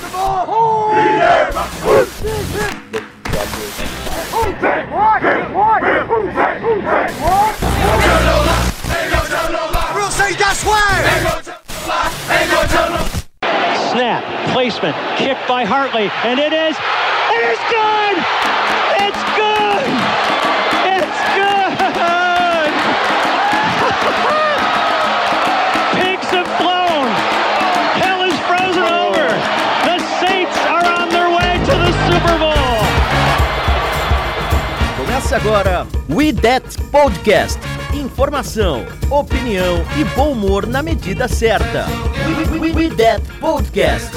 the ball! Oh! We'll where! Snap, placement, kick by Hartley, and it is, it is good! Começa agora We That Podcast. Informação, opinião e bom humor na medida certa. We, That Podcast.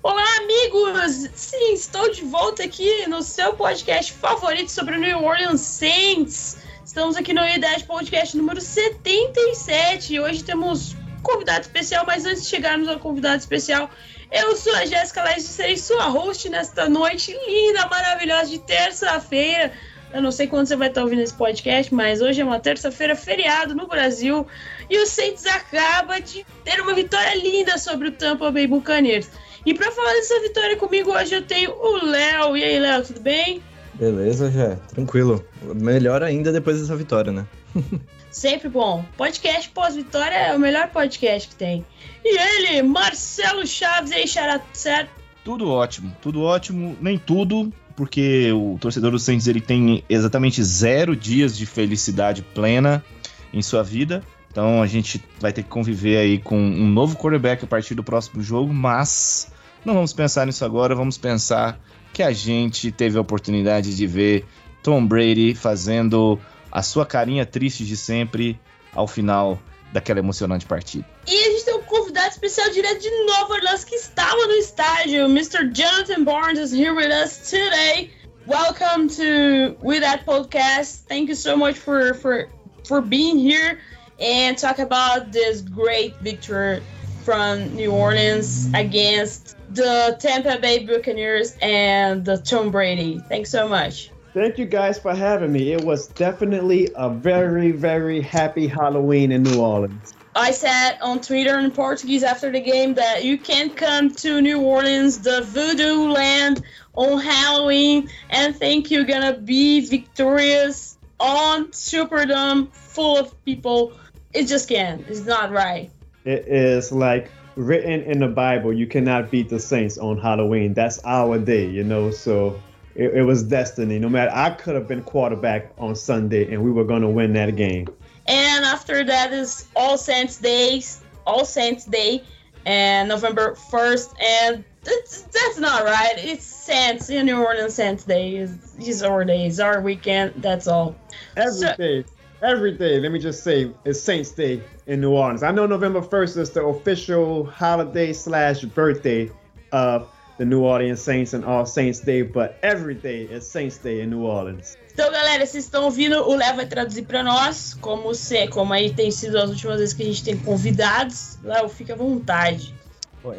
Olá, amigos! Sim, estou de volta aqui no seu podcast favorito sobre o New Orleans Saints. Estamos aqui no IDES Podcast número 77 e hoje temos convidado especial, mas antes de chegarmos ao convidado especial, eu sou a Jéssica Leste e serei sua host nesta noite linda, maravilhosa de terça-feira. Eu não sei quando você vai estar ouvindo esse podcast, mas hoje é uma terça-feira feriado no Brasil e o Saints acaba de ter uma vitória linda sobre o Tampa Bay Buccaneers. E para falar dessa vitória comigo hoje eu tenho o Léo. E aí, Léo, tudo bem? Beleza, já. Tranquilo. Melhor ainda depois dessa vitória, né? Sempre bom. Podcast pós-vitória é o melhor podcast que tem. E ele, Marcelo Chaves, aí, certo? Tudo ótimo, tudo ótimo, nem tudo, porque o torcedor do Saints ele tem exatamente zero dias de felicidade plena em sua vida. Então a gente vai ter que conviver aí com um novo quarterback a partir do próximo jogo, mas não vamos pensar nisso agora, vamos pensar que a gente teve a oportunidade de ver Tom Brady fazendo a sua carinha triste de sempre ao final daquela emocionante partida. E a gente tem um convidado especial direto de Nova Orleans que estava no estádio. Mr. Jonathan Barnes is here with us today. Welcome to With That Podcast. Thank you so much for for for being here and talk about this great victory from New Orleans against the Tampa Bay Buccaneers and the Tom Brady. Thanks so much. Thank you guys for having me. It was definitely a very, very happy Halloween in New Orleans. I said on Twitter in Portuguese after the game that you can't come to New Orleans, the voodoo land, on Halloween and think you're gonna be victorious on Superdome full of people. It just can't. It's not right. It is like written in the Bible, you cannot beat the Saints on Halloween. That's our day, you know. So it, it was destiny. No matter, I could have been quarterback on Sunday, and we were going to win that game. And after that is All Saints Days, All Saints Day, and November 1st. And that's, that's not right. It's Saints, in New Orleans Saints Day. Is is our day, it's our weekend. That's all. Every So- day, every day. Let me just say, it's Saints Day in New Orleans. I know November 1st is the official holiday slash birthday of the New Orleans Saints and All Saints Day, but every day is Saints Day in New Orleans. Então, galera, vocês estão ouvindo, o Léo vai traduzir pra nós, como se, como aí tem sido as últimas vezes que a gente tem convidados. Léo, fica à vontade.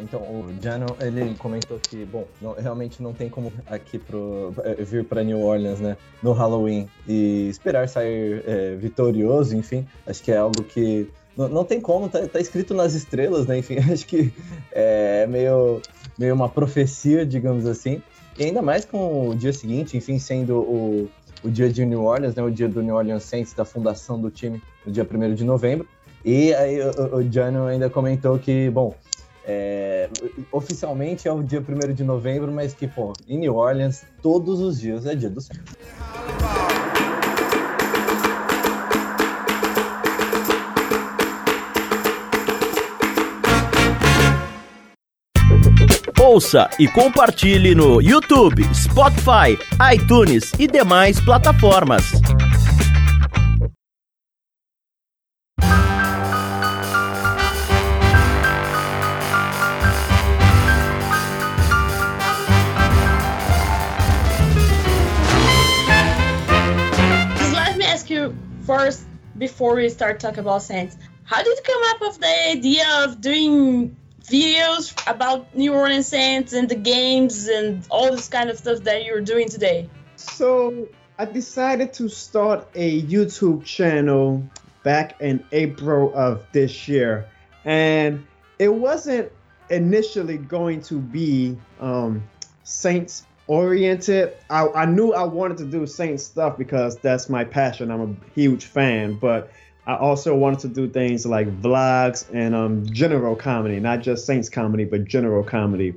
Então, o Jano, ele comentou que, bom, não- realmente não tem como aqui pro, eh, vir para New Orleans, né, no Halloween e esperar sair eh, vitorioso, enfim, acho que é algo que não, não tem como, tá, tá escrito nas estrelas, né, enfim, acho que é meio, meio uma profecia, digamos assim, e ainda mais com o dia seguinte, enfim, sendo o, o dia de New Orleans, né, o dia do New Orleans Saints, da fundação do time, no dia 1 de novembro, e aí o, o- Jano ainda comentou que, bom, é, oficialmente é o dia 1 de novembro, mas que, pô, em New Orleans, todos os dias é dia do Saints. Ouça e compartilhe no YouTube, Spotify, iTunes e demais plataformas. First, before we start talking about Saints, how did you come up with the idea of doing videos about New Orleans Saints and the games and all this kind of stuff that you're doing today? So I decided to start a YouTube channel back in April of this year. And it wasn't initially going to be um, Saints oriented. I, I knew I wanted to do Saints stuff because that's my passion. I'm a huge fan, but I also wanted to do things like vlogs and um, general comedy, not just Saints comedy, but general comedy.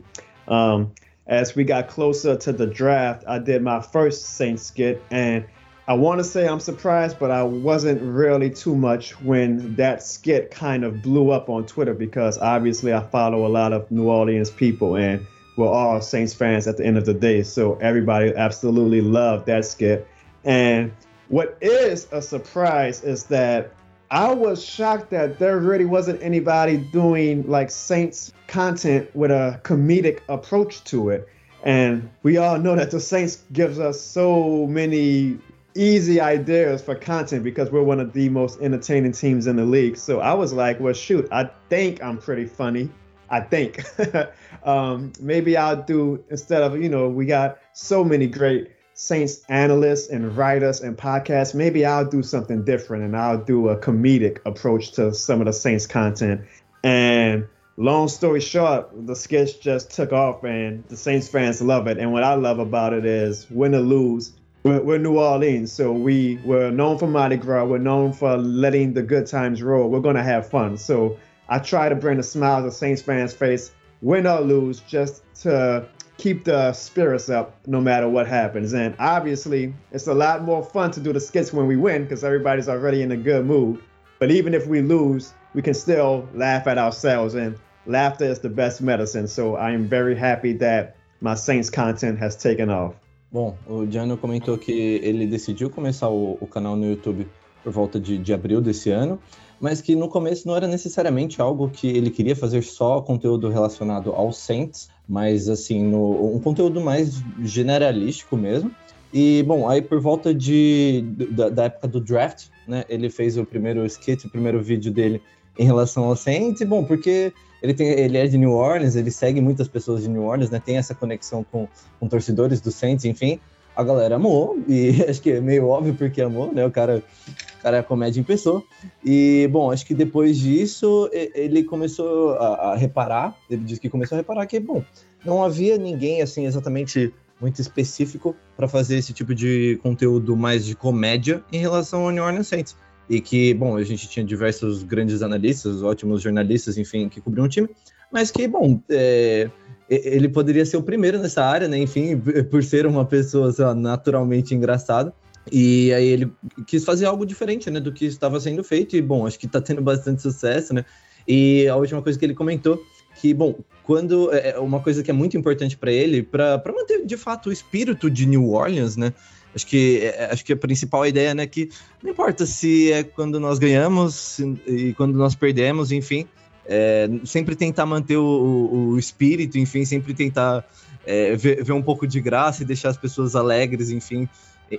Um, as we got closer to the draft, I did my first Saints skit, and I want to say I'm surprised, but I wasn't really too much when that skit kind of blew up on Twitter because obviously I follow a lot of New Orleans people, and we're all Saints fans at the end of the day. So everybody absolutely loved that skit. And what is a surprise is that I was shocked that there really wasn't anybody doing like Saints content with a comedic approach to it. And we all know that the Saints gives us so many easy ideas for content because we're one of the most entertaining teams in the league. So I was like, well, shoot, I think I'm pretty funny. I think. um, maybe I'll do instead of, you know, we got so many great Saints analysts and writers and podcasts, maybe I'll do something different and I'll do a comedic approach to some of the Saints content. And long story short, the sketch just took off and the Saints fans love it. And what I love about it is win or lose, we're, we're New Orleans, so we we're known for Mardi Gras. We're known for letting the good times roll. We're gonna have fun. So I try to bring a smile to Saints fans' face, win or lose, just to keep the spirits up no matter what happens. And obviously, it's a lot more fun to do the skits when we win because everybody's already in a good mood. But even if we lose, we can still laugh at ourselves, and laughter is the best medicine. So I am very happy that my Saints content has taken off. Bom, o Jano comentou que ele decidiu começar o, o canal no YouTube por volta de, de abril desse ano, mas que no começo não era necessariamente algo que ele queria fazer só conteúdo relacionado aos Saints, mas assim, no, um conteúdo mais generalístico mesmo. E, bom, aí por volta de, da, da, época do draft, né, ele fez o primeiro skit, o primeiro vídeo dele em relação ao Saints, e, bom, porque ele, tem, ele é de New Orleans, ele segue muitas pessoas de New Orleans, né, tem essa conexão com, com torcedores do Saints, enfim, a galera amou, e acho que é meio óbvio porque amou, né, o cara, o cara é comédia em pessoa, e, bom, acho que depois disso, ele começou a, a reparar, ele disse que começou a reparar que, bom, não havia ninguém, assim, exatamente muito específico para fazer esse tipo de conteúdo mais de comédia em relação ao New Orleans Saints. E que, bom, a gente tinha diversos grandes analistas, ótimos jornalistas, enfim, que cobriam o time, mas que, bom, é, ele poderia ser o primeiro nessa área, né? Enfim, por ser uma pessoa lá, naturalmente engraçada. E aí ele quis fazer algo diferente, né, do que estava sendo feito. E bom, acho que está tendo bastante sucesso, né? E a última coisa que ele comentou que, bom, quando é, é uma coisa que é muito importante para ele, para manter de fato o espírito de New Orleans, né? Acho que, é, acho que a principal ideia, né, que não importa se é quando nós ganhamos e quando nós perdemos, enfim, é, sempre tentar manter o, o, espírito, enfim, sempre tentar é, ver, ver, um pouco de graça e deixar as pessoas alegres, enfim,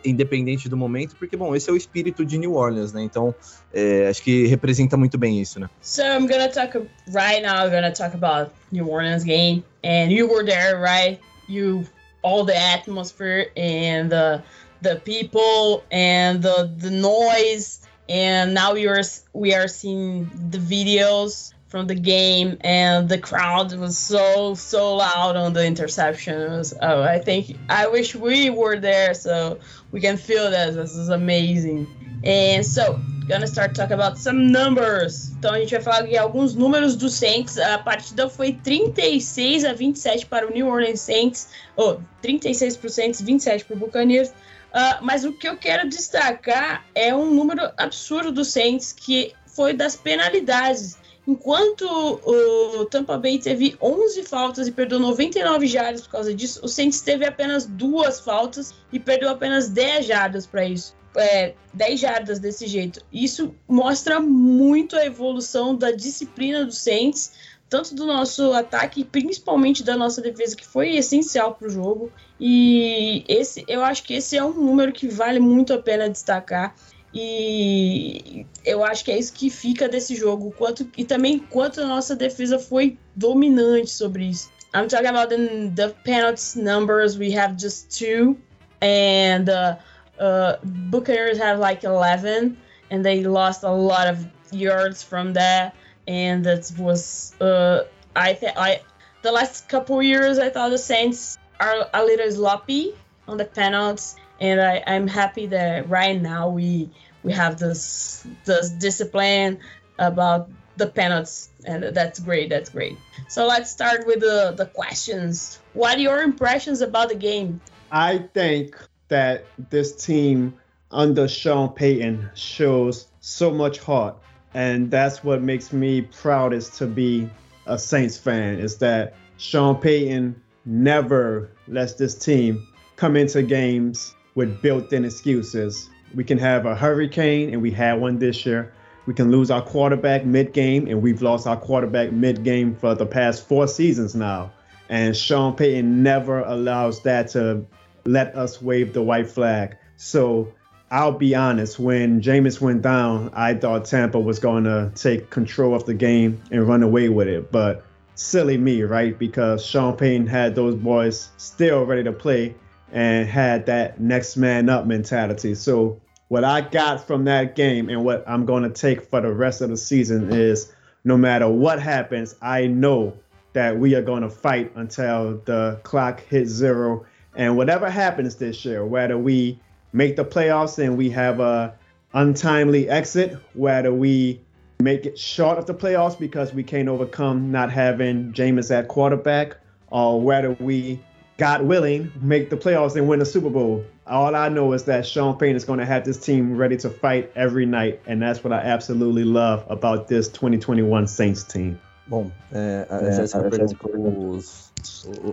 independente do momento, porque, bom, esse é o espírito de New Orleans, né? Então, é, acho que representa muito bem isso, né? So, I'm gonna talk, right now, I'm gonna talk about New Orleans game, and you were there, right? You, all the atmosphere and the, the people and the, the noise, and now we are, we are seeing the videos from the game, and the crowd was so so loud on the interception. Was, oh, I think I wish we were there so we can feel that. This is amazing. And so, gonna start talking about some numbers. Então a gente vai falar aqui alguns números do Saints. A partida foi 36 a 27 para o New Orleans Saints, ou oh, 36 para o Saints, 27 para o Buccaneers. Uh, mas o que eu quero destacar é um número absurdo do Saints que foi das penalidades. Enquanto o Tampa Bay teve 11 faltas e perdeu 99 jardas por causa disso, o Saints teve apenas duas faltas e perdeu apenas 10 jardas para isso. É, 10 jardas desse jeito. Isso mostra muito a evolução da disciplina do Saints, tanto do nosso ataque, principalmente da nossa defesa, que foi essencial para o jogo. E esse, eu acho que esse é um número que vale muito a pena destacar. E eu acho que é isso que fica desse jogo. Quanto, e também quanto a nossa defesa foi dominante sobre isso. I'm talking about the, the penalty numbers. We have just two. And uh, uh, Buccaneers have like 11. and they lost a lot of yards from that, and that was uh, I think I the last couple years I thought the Saints are a little sloppy on the penalties, and I, I'm happy that right now we we have this this discipline about the penalties, and that's great. That's great. So let's start with the the questions. What are your impressions about the game? I think that this team under Sean Payton shows so much heart, and that's what makes me proudest to be a Saints fan. Is that Sean Payton never lets this team come into games with built-in excuses. We can have a hurricane, and we had one this year. We can lose our quarterback mid-game, and we've lost our quarterback mid-game for the past four seasons now. And Sean Payton never allows that to let us wave the white flag. So I'll be honest, when Jameis went down, I thought Tampa was going to take control of the game and run away with it. But silly me, right? Because Sean Payton had those boys still ready to play and had that next man up mentality. So what I got from that game and what I'm going to take for the rest of the season is no matter what happens, I know that we are going to fight until the clock hits zero. And whatever happens this year, whether we make the playoffs and we have a untimely exit, whether we make it short of the playoffs because we can't overcome not having Jameis at quarterback, or whether we, God willing, make the playoffs and win the Super Bowl. All I know is that Sean Payne is going to have this team ready to fight every night, and that's what I absolutely love about this 2021 Saints team. Bom, é, a Jéssica perguntou os,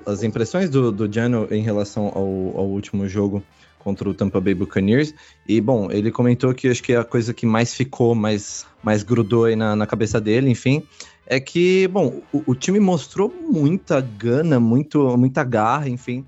as impressões do, do Jano em relação ao, ao último jogo contra o Tampa Bay Buccaneers. E, bom, ele comentou que acho que a coisa que mais ficou, mais, mais grudou aí na, na cabeça dele, enfim, é que, bom, o, o time mostrou muita gana, muito, muita garra, enfim,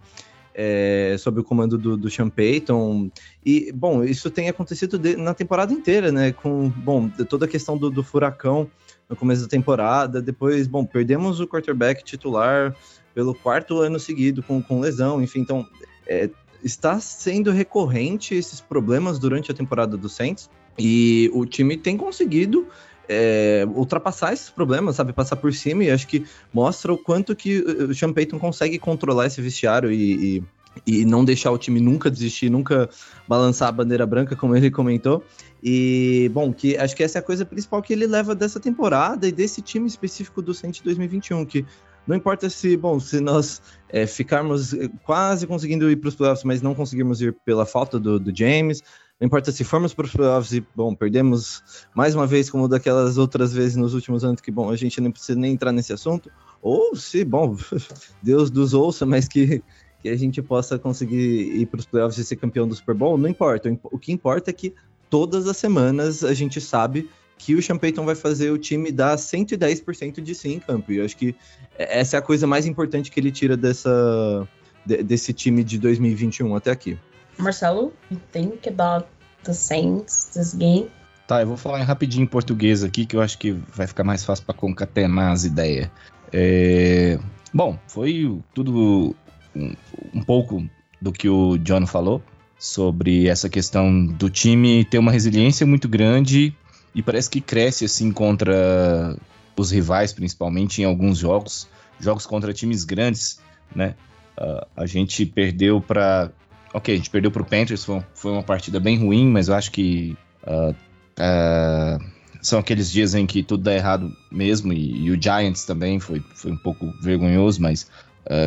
é, sob o comando do, do Sean Payton. E, bom, isso tem acontecido de, na temporada inteira, né? Com, bom, toda a questão do, do furacão no começo da temporada. Depois, bom, perdemos o quarterback titular pelo quarto ano seguido com, com lesão, enfim, então é, está sendo recorrente esses problemas durante a temporada do Saints e o time tem conseguido é, ultrapassar esses problemas, sabe, passar por cima e acho que mostra o quanto que o Sean Payton consegue controlar esse vestiário e, e e não deixar o time nunca desistir, nunca balançar a bandeira branca, como ele comentou. E, bom, que acho que essa é a coisa principal que ele leva dessa temporada e desse time específico do Saints 2021, que não importa se, bom, se nós é, ficarmos é, quase conseguindo ir para os playoffs, mas não conseguirmos ir pela falta do, do James, não importa se formos para os playoffs e, bom, perdemos mais uma vez, como daquelas outras vezes nos últimos anos, que, bom, a gente não precisa nem entrar nesse assunto, ou se, bom, Deus nos ouça, mas que, que a gente possa conseguir ir para os playoffs e ser campeão do Super Bowl, não importa. O que importa é que todas as semanas a gente sabe que o Sean Payton vai fazer o time dar 110% de sim em campo. E eu acho que essa é a coisa mais importante que ele tira dessa, desse time de 2021 até aqui. Marcelo, you think about the Saints this game? Tá, eu vou falar rapidinho em português aqui, que eu acho que vai ficar mais fácil para concatenar as ideias. É... Bom, foi tudo um, um pouco do que o John falou sobre essa questão do time ter uma resiliência muito grande e parece que cresce assim contra os rivais, principalmente em alguns jogos, jogos contra times grandes, né? Uh, a gente perdeu para, ok, a gente perdeu para o Panthers, foi, foi, uma partida bem ruim, mas eu acho que uh, uh, são aqueles dias em que tudo dá errado mesmo e, e o Giants também foi, foi um pouco vergonhoso, mas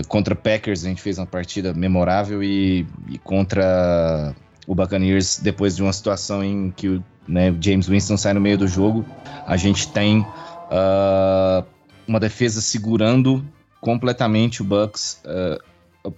contra Packers a gente fez uma partida memorável e, e contra o Buccaneers depois de uma situação em que o né, James Winston sai no meio do jogo, a gente tem uh, uma defesa segurando completamente o Bucks. Uh,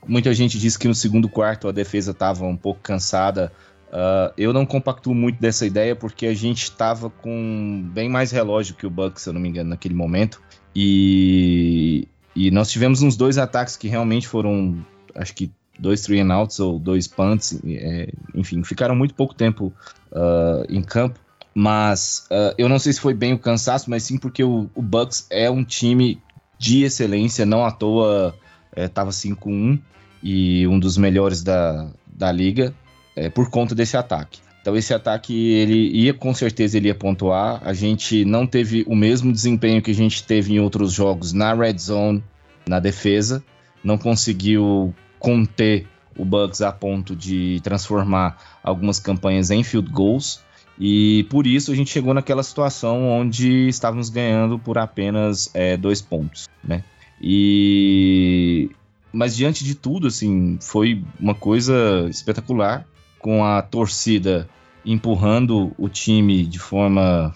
muita gente disse que no segundo quarto a defesa estava um pouco cansada. Uh, eu não compactuo muito dessa ideia porque a gente estava com bem mais relógio que o Bucks, se eu não me engano, naquele momento. E, e nós tivemos uns dois ataques que realmente foram, acho que dois three and outs ou dois punts, é, enfim, ficaram muito pouco tempo uh, em campo. Mas uh, eu não sei se foi bem o cansaço, mas sim porque o, o Bucks é um time de excelência, não à toa estava é, 5-1 e um dos melhores da, da liga é, por conta desse ataque. Então esse ataque ele ia com certeza ele ia pontuar. A gente não teve o mesmo desempenho que a gente teve em outros jogos na red zone, na defesa, não conseguiu conter o Bucks a ponto de transformar algumas campanhas em field goals. E por isso a gente chegou naquela situação onde estávamos ganhando por apenas é, dois pontos, né? E mas diante de tudo, assim, foi uma coisa espetacular com a torcida empurrando o time de forma,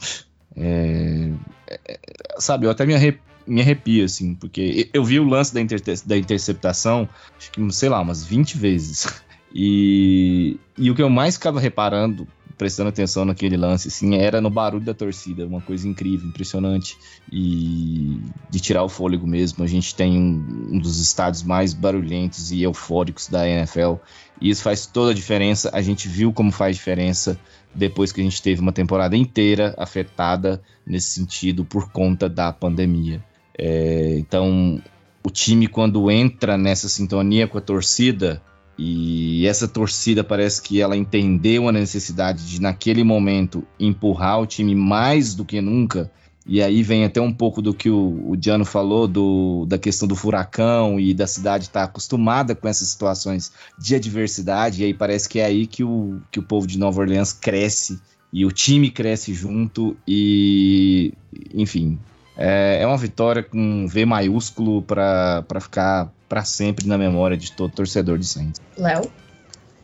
é, é, sabe? Eu até me, arrep me arrepio, assim, porque eu vi o lance da, inter da interceptação, acho que sei lá, umas 20 vezes. E, e o que eu mais ficava reparando prestando atenção naquele lance, assim, era no barulho da torcida, uma coisa incrível, impressionante e de tirar o fôlego mesmo. A gente tem um, um dos estádios mais barulhentos e eufóricos da NFL e isso faz toda a diferença. A gente viu como faz diferença depois que a gente teve uma temporada inteira afetada nesse sentido por conta da pandemia. É, então, o time quando entra nessa sintonia com a torcida e essa torcida parece que ela entendeu a necessidade de, naquele momento, empurrar o time mais do que nunca. E aí vem até um pouco do que o, o Diano falou, do, da questão do furacão e da cidade estar tá acostumada com essas situações de adversidade. E aí parece que é aí que o, que o povo de Nova Orleans cresce e o time cresce junto. E, enfim, é, é uma vitória com V maiúsculo para ficar para sempre na memória de todo torcedor de Saints. Léo?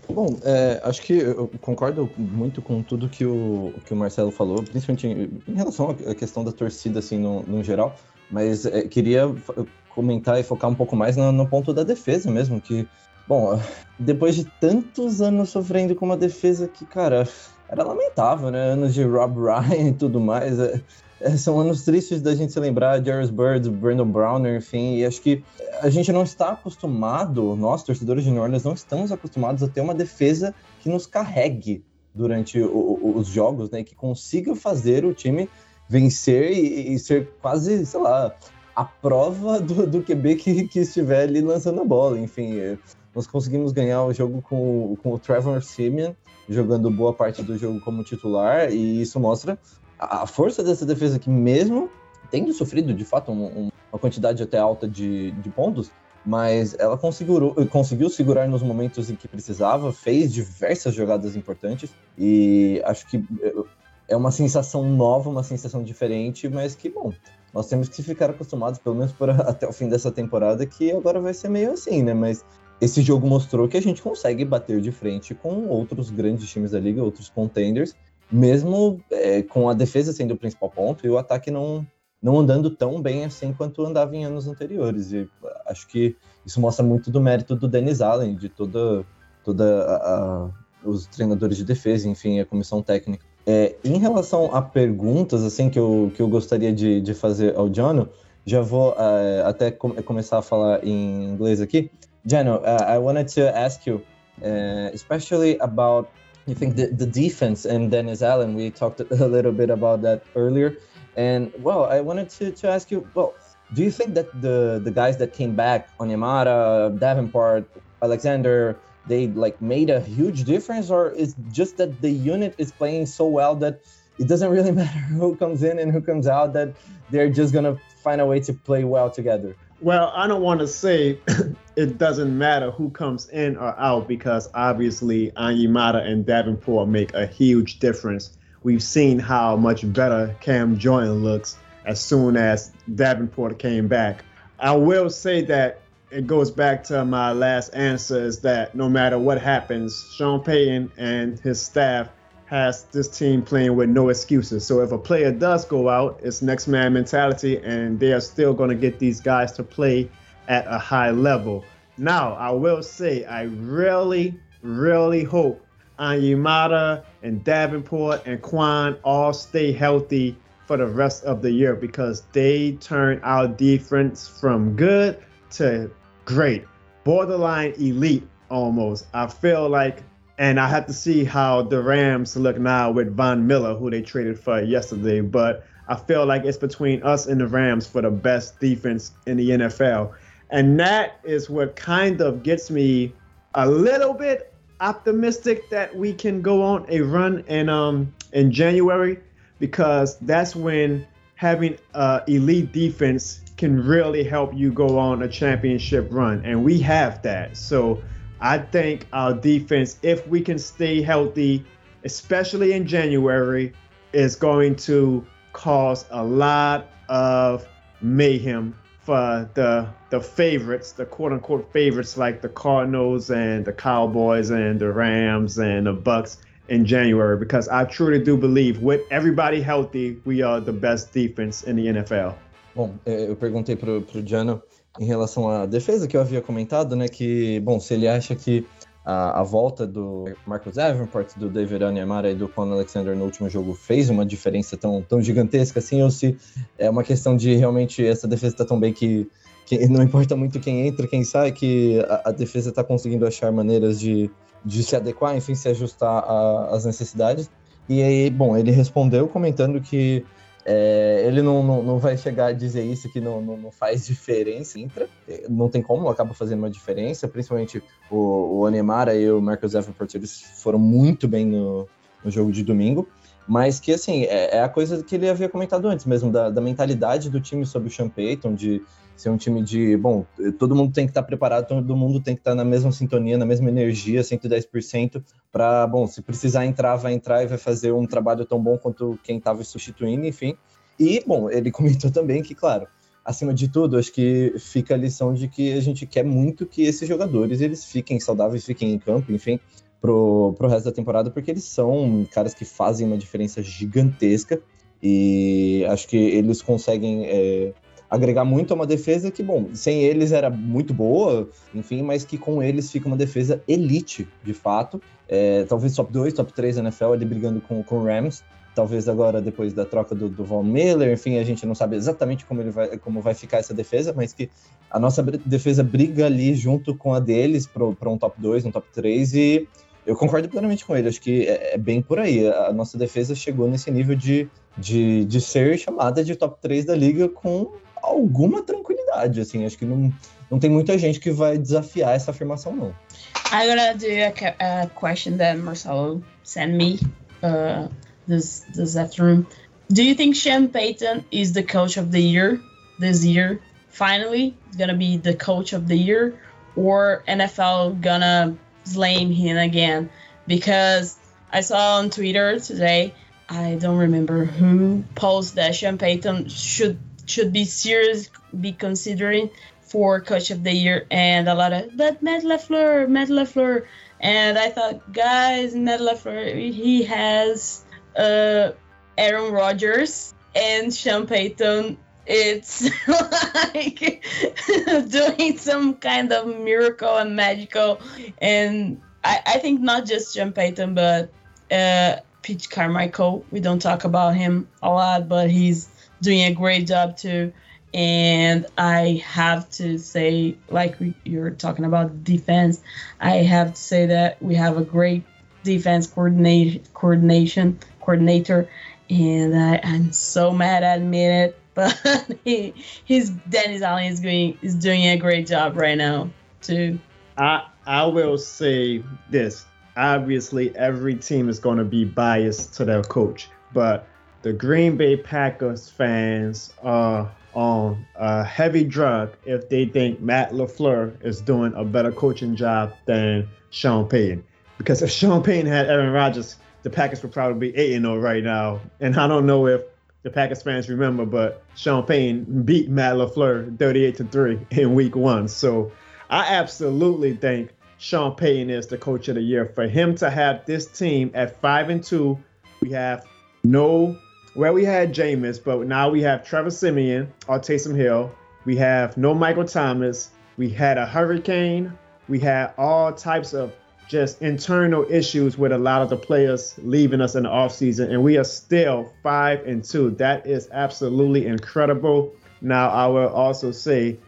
Bom, é, acho que eu concordo muito com tudo que o, que o Marcelo falou, principalmente em, em relação à questão da torcida, assim, no, no geral, mas é, queria comentar e focar um pouco mais no, no, ponto da defesa mesmo, que, bom, depois de tantos anos sofrendo com uma defesa que, cara, era lamentável, né? Anos de Rob Ryan e tudo mais, é, é, são anos tristes da gente se lembrar de Jairus Bird, Brandon Browner, enfim, e acho que a gente não está acostumado, nós, torcedores de New Orleans, não estamos acostumados a ter uma defesa que nos carregue durante o, os jogos, né, que consiga fazer o time vencer e, e, ser quase, sei lá, a prova do, do QB que, que estiver ali lançando a bola, enfim, é, nós conseguimos ganhar o jogo com, com o Trevor Simeon, jogando boa parte do jogo como titular, e isso mostra a força dessa defesa que mesmo tendo sofrido de fato um, um, uma quantidade até alta de, de pontos, mas ela conseguiu, conseguiu segurar nos momentos em que precisava, fez diversas jogadas importantes e acho que é uma sensação nova, uma sensação diferente, mas que bom. Nós temos que ficar acostumados, pelo menos por, até o fim dessa temporada, que agora vai ser meio assim, né? Mas esse jogo mostrou que a gente consegue bater de frente com outros grandes times da liga, outros contenders, mesmo é, com a defesa sendo o principal ponto e o ataque não, não andando tão bem assim quanto andava em anos anteriores. E acho que isso mostra muito do mérito do Dennis Allen, de toda, toda a, a, os treinadores de defesa, enfim, a comissão técnica. É, em relação a perguntas assim que eu, que eu gostaria de, de fazer ao Jono, já vou uh, até com, começar a falar em inglês aqui. Jano, uh, I wanted to ask you, uh, especially about you think the, the defense and Dennis Allen, we talked a little bit about that earlier. And well, I wanted to, to ask you, well, do you think that the the guys that came back, on Onyemata, Davenport, Alexander, they like made a huge difference, or is just that the unit is playing so well that it doesn't really matter who comes in and who comes out, that they're just gonna find a way to play well together? Well, I don't want to say it doesn't matter who comes in or out because obviously Anyamata and Davenport make a huge difference. We've seen how much better Cam Jordan looks as soon as Davenport came back. I will say that it goes back to my last answer is that no matter what happens, Sean Payton and his staff has this team playing with no excuses. So if a player does go out, it's next man mentality, and they are still going to get these guys to play at a high level. Now, I will say, I really, really hope Anyamata and Davenport and Quan all stay healthy for the rest of the year because they turn our defense from good to great, borderline elite almost. I feel like and I have to see how the Rams look now with Von Miller, who they traded for yesterday. But I feel like it's between us and the Rams for the best defense in the NFL. And that is what kind of gets me a little bit optimistic that we can go on a run in um in January because that's when having uh elite defense can really help you go on a championship run and we have that. So I think our defense if we can stay healthy especially in January is going to cause a lot of mayhem for the the favorites, the quote unquote favorites like the Cardinals and the Cowboys and the Rams and the Bucks in January because I truly do believe with everybody healthy, we are the best defense in the NFL. Bom, eu perguntei pro, pro Jano em relação à defesa que eu havia comentado, né, que, bom, se ele acha que a, a volta do Marcus Davenport, do David Onyemara e do Con Alexander no último jogo fez uma diferença tão, tão gigantesca assim, ou se é uma questão de realmente essa defesa está tão bem que, que não importa muito quem entra, quem sai, que a, a defesa está conseguindo achar maneiras de, de se adequar, enfim, se ajustar às necessidades. E aí, bom, ele respondeu comentando que é, ele não, não, não, vai chegar a dizer isso que não, não, não, faz diferença, entra, não tem como, acaba fazendo uma diferença, principalmente o, o Anemara e o Marcus Davenport, eles foram muito bem no, no jogo de domingo, mas que, assim, é, é, a coisa que ele havia comentado antes mesmo, da, da mentalidade do time sobre o Sean Payton, de ser um time de, bom, todo mundo tem que estar preparado, todo mundo tem que estar na mesma sintonia, na mesma energia, 110%, para, bom, se precisar entrar, vai entrar e vai fazer um trabalho tão bom quanto quem estava substituindo, enfim. E, bom, ele comentou também que, claro, acima de tudo, acho que fica a lição de que a gente quer muito que esses jogadores eles fiquem saudáveis, fiquem em campo, enfim, pro, pro resto da temporada, porque eles são caras que fazem uma diferença gigantesca e acho que eles conseguem é, agregar muito a uma defesa que, bom, sem eles era muito boa, enfim, mas que com eles fica uma defesa elite, de fato. É, talvez top 2, top 3 da NFL, ali brigando com o Rams. Talvez agora, depois da troca do, do Von Miller, enfim, a gente não sabe exatamente como, ele vai, como vai ficar essa defesa, mas que a nossa defesa briga ali junto com a deles para um top 2, um top 3, e eu concordo plenamente com ele. Acho que é, é, bem por aí. A nossa defesa chegou nesse nível de, de, de ser chamada de top 3 da liga com alguma tranquilidade, assim, acho que não, não tem muita gente que vai desafiar essa afirmação, não. I'm gonna do a, a question that Marcelo sent me uh, this this afternoon. Do you think Sean Payton is the coach of the year this year? Finally, gonna be the coach of the year, or NFL gonna blame him again? Because I saw on Twitter today, I don't remember who posted that Sean Payton should should be serious, be considering for coach of the year, and a lot of but Matt Lafleur, Matt Lafleur, and I thought, guys, Matt Lafleur, he has uh, Aaron Rodgers and Sean Payton. It's like doing some kind of miracle and magical, and I, I think not just Sean Payton, but uh, Pete Carmichael. We don't talk about him a lot, but he's doing a great job too. And I have to say, like you're talking about defense, I have to say that we have a great defense coordination coordinator, and I, I'm so mad at admit it, but he, he's Dennis Allen is doing is doing a great job right now too. I I will say this. Obviously, every team is going to be biased to their coach, but the Green Bay Packers fans are on a heavy drug if they think Matt LaFleur is doing a better coaching job than Sean Payton. Because if Sean Payton had Aaron Rodgers, the Packers would probably be 8 0 right now. And I don't know if the Packers fans remember, but Sean Payton beat Matt LaFleur 38 to 3 in week one. So I absolutely think Sean Payton is the coach of the year. For him to have this team at 5 and 2, we have no well, we had Jameis, but now we have Trevor Simeon or Taysom Hill. We have no Michael Thomas. We had a hurricane. We had all types of just internal issues with a lot of the players leaving us in the offseason, and we are still five and two. That is absolutely incredible. Now, I will also say,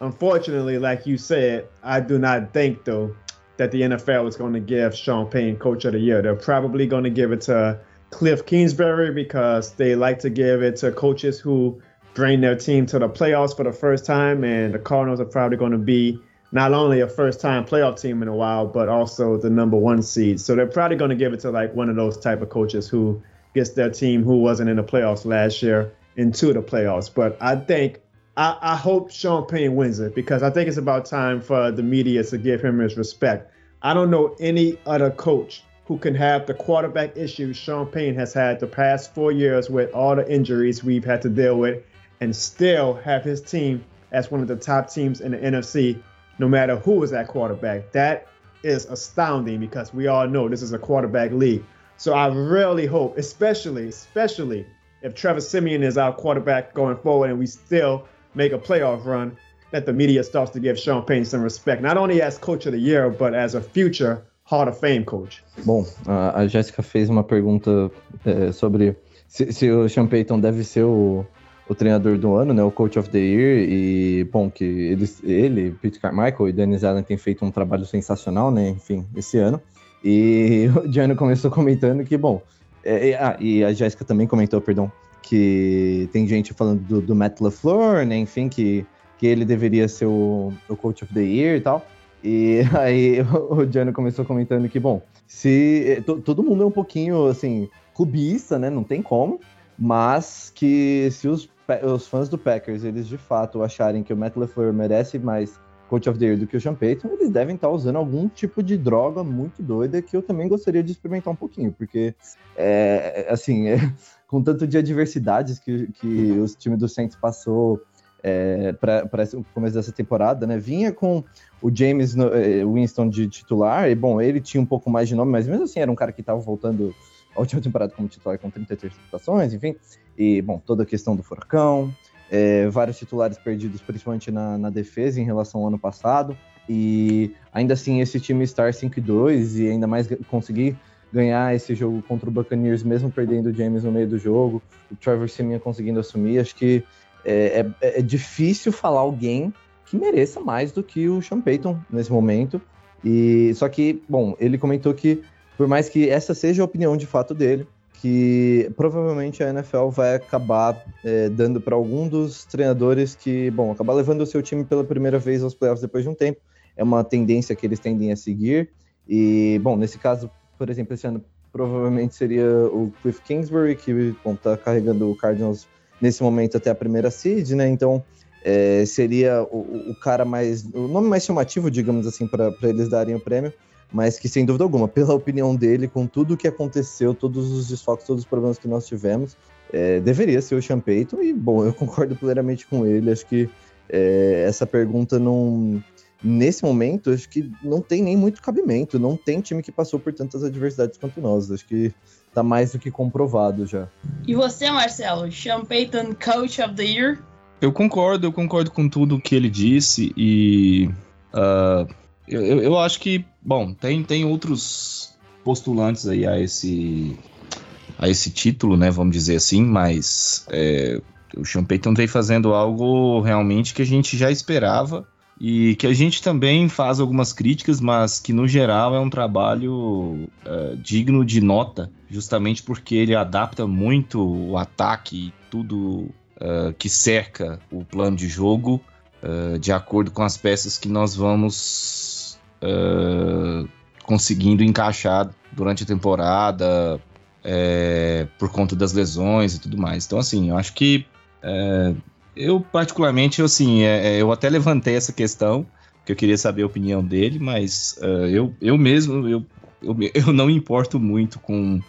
unfortunately, like you said, I do not think though that the NFL is going to give Sean Payne Coach of the Year. They're probably going to give it to Cliff Kingsbury because they like to give it to coaches who bring their team to the playoffs for the first time, and the Cardinals are probably going to be not only a first time playoff team in a while, but also the number one seed. So they're probably going to give it to like one of those type of coaches who gets their team who wasn't in the playoffs last year into the playoffs. But I think I, I hope Sean Payne wins it because I think it's about time for the media to give him his respect. I don't know any other coach who can have the quarterback issues Sean Payne has had the past four years with all the injuries we've had to deal with and still have his team as one of the top teams in the NFC, no matter who is at quarterback. That is astounding because we all know this is a quarterback league. So I really hope, especially, especially if Trevor Simeon is our quarterback going forward and we still make a playoff run, that the media starts to give Sean Payne some respect, not only as coach of the year, but as a future Hall of Fame coach. Bom, a, Jéssica fez uma pergunta é, sobre se, se, o Sean Payton deve ser o, o treinador do ano, né, o Coach of the Year, e bom, que ele, Pete Carmichael e Dennis Allen têm feito um trabalho sensacional, né, enfim, esse ano. E o Gianni começou comentando que, bom, é, ah, e a Jéssica também comentou, perdão, que tem gente falando do, do Matt LaFleur, né, enfim, que, que ele deveria ser o, o Coach of the Year e tal. E aí o Gianni começou comentando que, bom, se todo mundo é um pouquinho, assim, clubista, né, não tem como, mas que se os, os fãs do Packers, eles de fato acharem que o Matt LaFleur merece mais Coach of the Year do que o Sean Payton, eles devem estar usando algum tipo de droga muito doida que eu também gostaria de experimentar um pouquinho, porque, é, assim, é, com tanto de adversidades que, que os times do Saints passou é, para o começo dessa temporada, né? Vinha com o James é, Winston de titular, e bom, ele tinha um pouco mais de nome, mas mesmo assim era um cara que estava voltando a última temporada como titular com 33 interceptações, enfim. E, bom, toda a questão do furacão, é, vários titulares perdidos, principalmente na, na, defesa em relação ao ano passado. E ainda assim, esse time estar 5-2 e ainda mais conseguir ganhar esse jogo contra o Buccaneers, mesmo perdendo o James no meio do jogo, o Trevor Simeon conseguindo assumir, acho que é, é, é, difícil falar alguém que mereça mais do que o Sean Payton nesse momento. E só que, bom, ele comentou que por mais que essa seja a opinião de fato dele, que provavelmente a NFL vai acabar é, dando para algum dos treinadores que, bom, acabar levando o seu time pela primeira vez aos playoffs depois de um tempo. É uma tendência que eles tendem a seguir. E, bom, nesse caso, por exemplo, esse ano provavelmente seria o Cliff Kingsbury, que está carregando o Cardinals nesse momento até a primeira seed, né? Então é, seria o, o, cara mais. o nome mais chamativo, digamos assim, para eles darem o prêmio. Mas que, sem dúvida alguma, pela opinião dele, com tudo o que aconteceu, todos os desfalques, todos os problemas que nós tivemos, é, deveria ser o Payton. E, bom, eu concordo plenamente com ele. Acho que é, essa pergunta não, nesse momento, acho que não tem nem muito cabimento. Não tem time que passou por tantas adversidades quanto nós. Acho que tá mais do que comprovado já. E você, Marcelo? Sean Payton, Coach of the Year? Eu concordo, eu concordo com tudo que ele disse e uh, eu, eu acho que, bom, tem, tem outros postulantes aí a esse a esse título, né, vamos dizer assim, mas é, o Sean Payton vem fazendo algo realmente que a gente já esperava e que a gente também faz algumas críticas, mas que no geral é um trabalho uh, digno de nota, justamente porque ele adapta muito o ataque e tudo uh, que cerca o plano de jogo uh, de acordo com as peças que nós vamos conseguindo encaixar durante a temporada, é, por conta das lesões e tudo mais. Então, assim, eu acho que é, eu, particularmente, assim, é, é, eu até levantei essa questão, que eu queria saber a opinião dele, mas uh, eu, eu mesmo, eu, eu, eu não importo muito com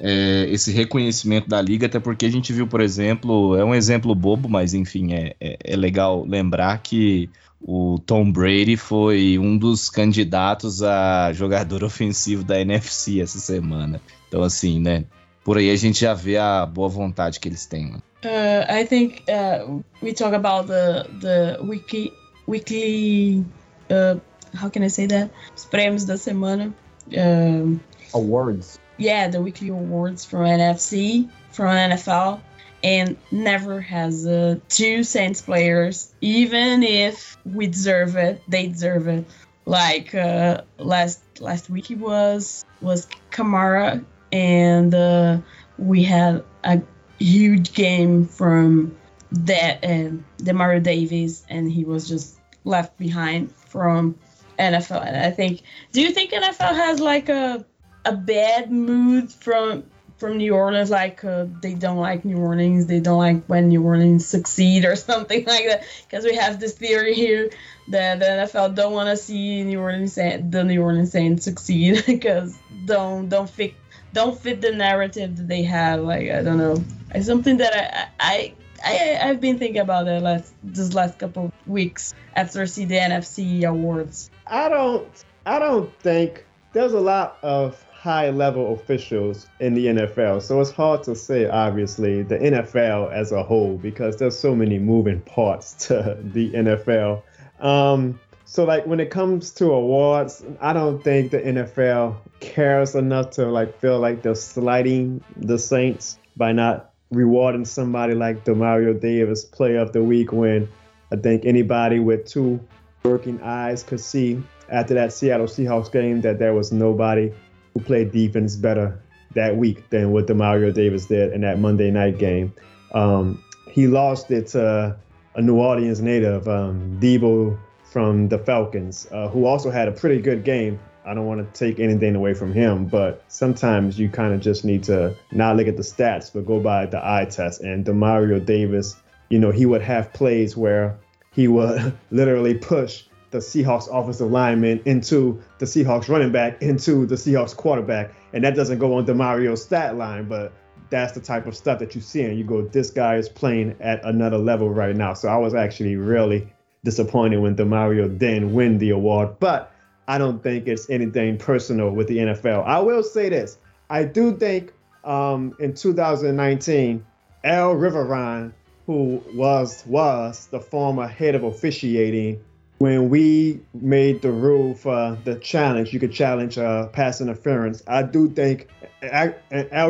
é, esse reconhecimento da liga, até porque a gente viu, por exemplo, é um exemplo bobo, mas enfim, é, é, é, legal lembrar que o Tom Brady foi um dos candidatos a jogador ofensivo da NFC essa semana. Então, assim, né? Por aí a gente já vê a boa vontade que eles têm. Né? Uh, I think uh, we talk about the the weekly weekly uh, how can I say that? Os prêmios da semana. Um, awards. Yeah, the weekly awards from NFC, from NFL, and never has uh, two Saints players, even if we deserve it, they deserve it. Like uh, last last week, it was was Kamara, and uh, we had a huge game from that uh, Demario Davis, and he was just left behind. from NFL. And I think, do you think NFL has like a a bad mood from from New Orleans, like uh, they don't like New Orleans, they don't like when New Orleans succeed or something like that. Because we have this theory here that the NFL don't want to see New Orleans the New Orleans Saints succeed because don't don't fit don't fit the narrative that they have. Like I don't know, it's something that I I. I, I've been thinking about the last this last couple of weeks after see the NFC awards. I don't I don't think there's a lot of high level officials in the NFL. So it's hard to say, obviously, the NFL as a whole, because there's so many moving parts to the NFL. Um, so like when it comes to awards, I don't think the NFL cares enough to like feel like they're slighting the Saints by not rewarding somebody like Demario Davis Player of the Week when I think anybody with two working eyes could see after that Seattle Seahawks game that there was nobody who played defense better that week than what Demario Davis did in that Monday night game. Um, he lost it to a New Orleans native, um, Deebo from the Falcons, uh, who also had a pretty good game. I don't want to take anything away from him, but sometimes you kind of just need to not look at the stats, but go by the eye test. And Demario Davis, you know, he would have plays where he would literally push the Seahawks offensive lineman into the Seahawks running back into the Seahawks quarterback. And that doesn't go on Demario's stat line, but that's the type of stuff that you see. And you go, this guy is playing at another level right now. So I was actually really disappointed when Demario didn't win the award. But I don't think it's anything personal with the NFL. I will say this. I do think um, in 2019, Al Riveron, who was was the former head of officiating when we made the rule for the challenge, you could challenge uh, pass interference. I do think Al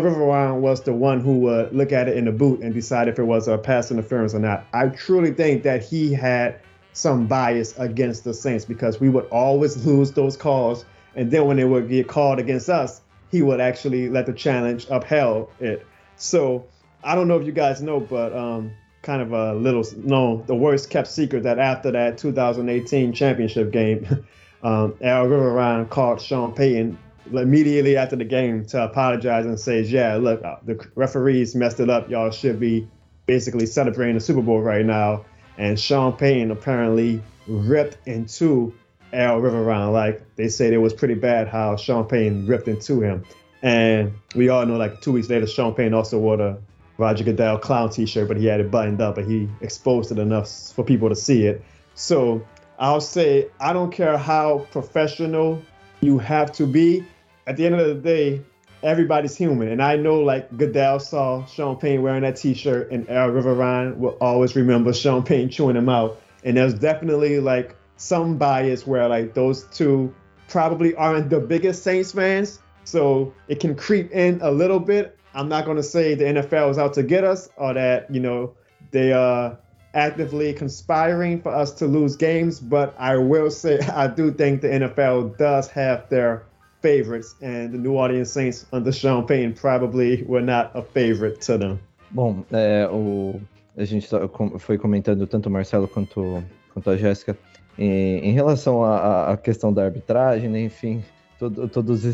Riveron was the one who would look at it in the boot and decide if it was a pass interference or not. I truly think that he had some bias against the Saints because we would always lose those calls, and then when they would get called against us, he would actually let the challenge upheld it. So I don't know if you guys know, but um, kind of a little known, the worst kept secret that after that 2018 championship game, um, Al Riveron called Sean Payton immediately after the game to apologize and says, "Yeah, look, uh, the referees messed it up. Y'all should be basically celebrating the Super Bowl right now." And Sean Payton apparently ripped into Al Riveron. Like they said, it was pretty bad how Sean Payton ripped into him. And we all know, like two weeks later, Sean Payton also wore the Roger Goodell clown T-shirt, but he had it buttoned up, and he exposed it enough for people to see it. So I'll say I don't care how professional you have to be. At the end of the day, everybody's human, and I know like Goodell saw Sean Payne wearing that T-shirt, and Al Riveron will always remember Sean Payne chewing him out. And there's definitely like some bias where like those two probably aren't the biggest Saints fans, so it can creep in a little bit. I'm not going to say the NFL is out to get us or that, you know, they are actively conspiring for us to lose games, but I will say I do think the NFL does have their favorites, and the New Orleans Saints under Sean probably were not a favorite to them. Bom, é, o, a gente tá, foi comentando tanto o Marcelo quanto, quanto a Jéssica em, relação à, questão da arbitragem, né, enfim, todo, todas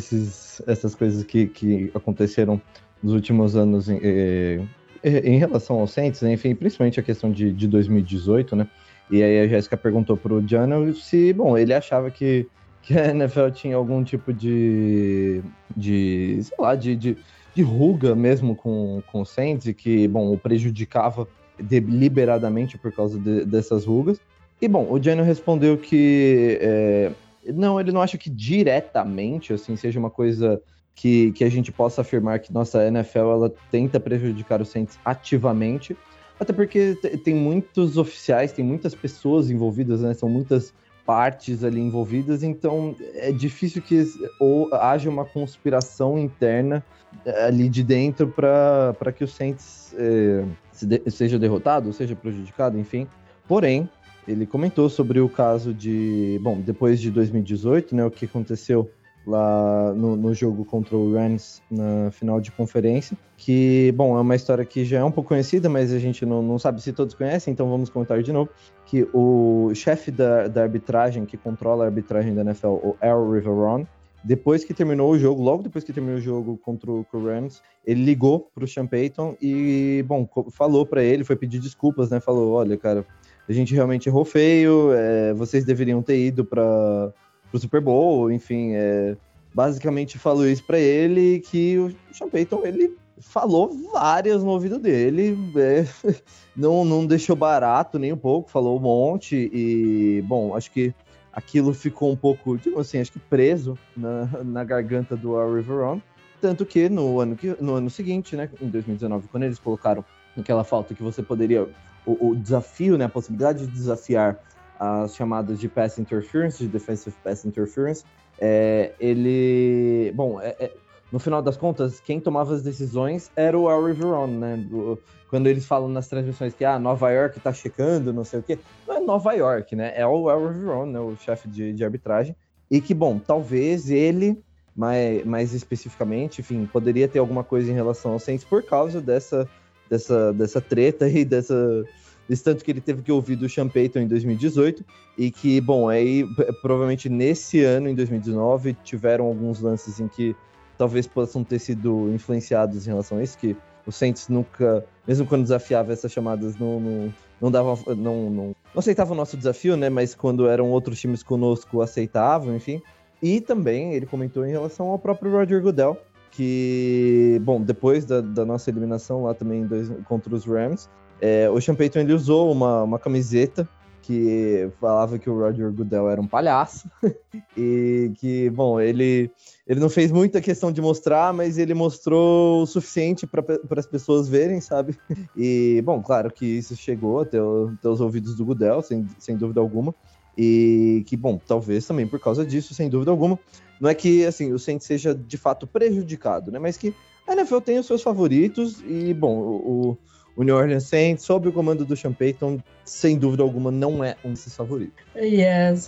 essas coisas que, que aconteceram nos últimos anos em, em, em relação ao Saints, né? enfim, principalmente a questão de, de 2018, né? E aí a Jéssica perguntou pro Jano se, bom, ele achava que, que a NFL tinha algum tipo de, de sei lá, de, de, de ruga mesmo com, com o Saints e que, bom, o prejudicava deliberadamente por causa de, dessas rugas. E, bom, o Jano respondeu que é, não, ele não acha que diretamente, assim, seja uma coisa que, que a gente possa afirmar que nossa NFL ela tenta prejudicar o Saints ativamente, até porque tem muitos oficiais, tem muitas pessoas envolvidas, né? São muitas partes ali envolvidas, então é difícil que ou haja uma conspiração interna eh, ali de dentro para que o Saints é, se de, seja derrotado, seja prejudicado, enfim. Porém, ele comentou sobre o caso de, bom, depois de 2018, né, o que aconteceu lá no, no, jogo contra o Rams na final de conferência. Que, bom, é uma história que já é um pouco conhecida, mas a gente não, não sabe se todos conhecem, então vamos contar de novo. Que o chefe da, da arbitragem, que controla a arbitragem da NFL, o Al Riveron, depois que terminou o jogo, logo depois que terminou o jogo contra o, Rams, ele ligou para o Sean Payton e, bom, falou para ele, foi pedir desculpas, né? Falou: olha, cara, a gente realmente errou feio, é, vocês deveriam ter ido para o Super Bowl, enfim, é, basicamente falou isso para ele que o Sean Payton, ele falou várias no ouvido dele, é, não, não deixou barato nem um pouco, falou um monte e, bom, acho que aquilo ficou um pouco, tipo assim, acho que preso na, na garganta do Riveron. Tanto que no ano, que no ano seguinte, né, em 2019, quando eles colocaram aquela falta que você poderia. O, o desafio, né, a possibilidade de desafiar as chamadas de pass interference, de defensive pass interference, é, ele. Bom, é, é, no final das contas, quem tomava as decisões era o Al Riveron, né? Do, quando eles falam nas transmissões que ah, Nova York tá checando, não sei o quê, não é Nova York, né? É o El Riveron, né? O chefe de, de arbitragem. E que, bom, talvez ele, mais, mais especificamente, enfim, poderia ter alguma coisa em relação ao Saints por causa dessa, dessa, dessa treta e dessa, desse tanto que ele teve que ouvir do Sean Payton em 2018 e que, bom, aí provavelmente nesse ano, em 2019, tiveram alguns lances em que talvez possam ter sido influenciados em relação a isso, que o Saints nunca, mesmo quando desafiava essas chamadas, não, não, não dava, não, não, não aceitava o nosso desafio, né? Mas quando eram outros times conosco, aceitavam, enfim. E também ele comentou em relação ao próprio Roger Goodell, que, bom, depois da, da nossa eliminação lá também dois, contra os Rams, é, o Sean Payton ele usou uma, uma camiseta que falava que o Roger Goodell era um palhaço e que, bom, ele, ele não fez muita questão de mostrar, mas ele mostrou o suficiente para as pessoas verem, sabe? E, bom, claro que isso chegou até, o, até os ouvidos do Goodell, sem, sem dúvida alguma. E que, bom, talvez também por causa disso, sem dúvida alguma, não é que, assim, o Saints seja de fato prejudicado, né? Mas que a NFL tem os seus favoritos e, bom, o, o New Orleans Saints, sob o comando do Sean Payton, sem dúvida alguma, não é um desses favoritos. Yes,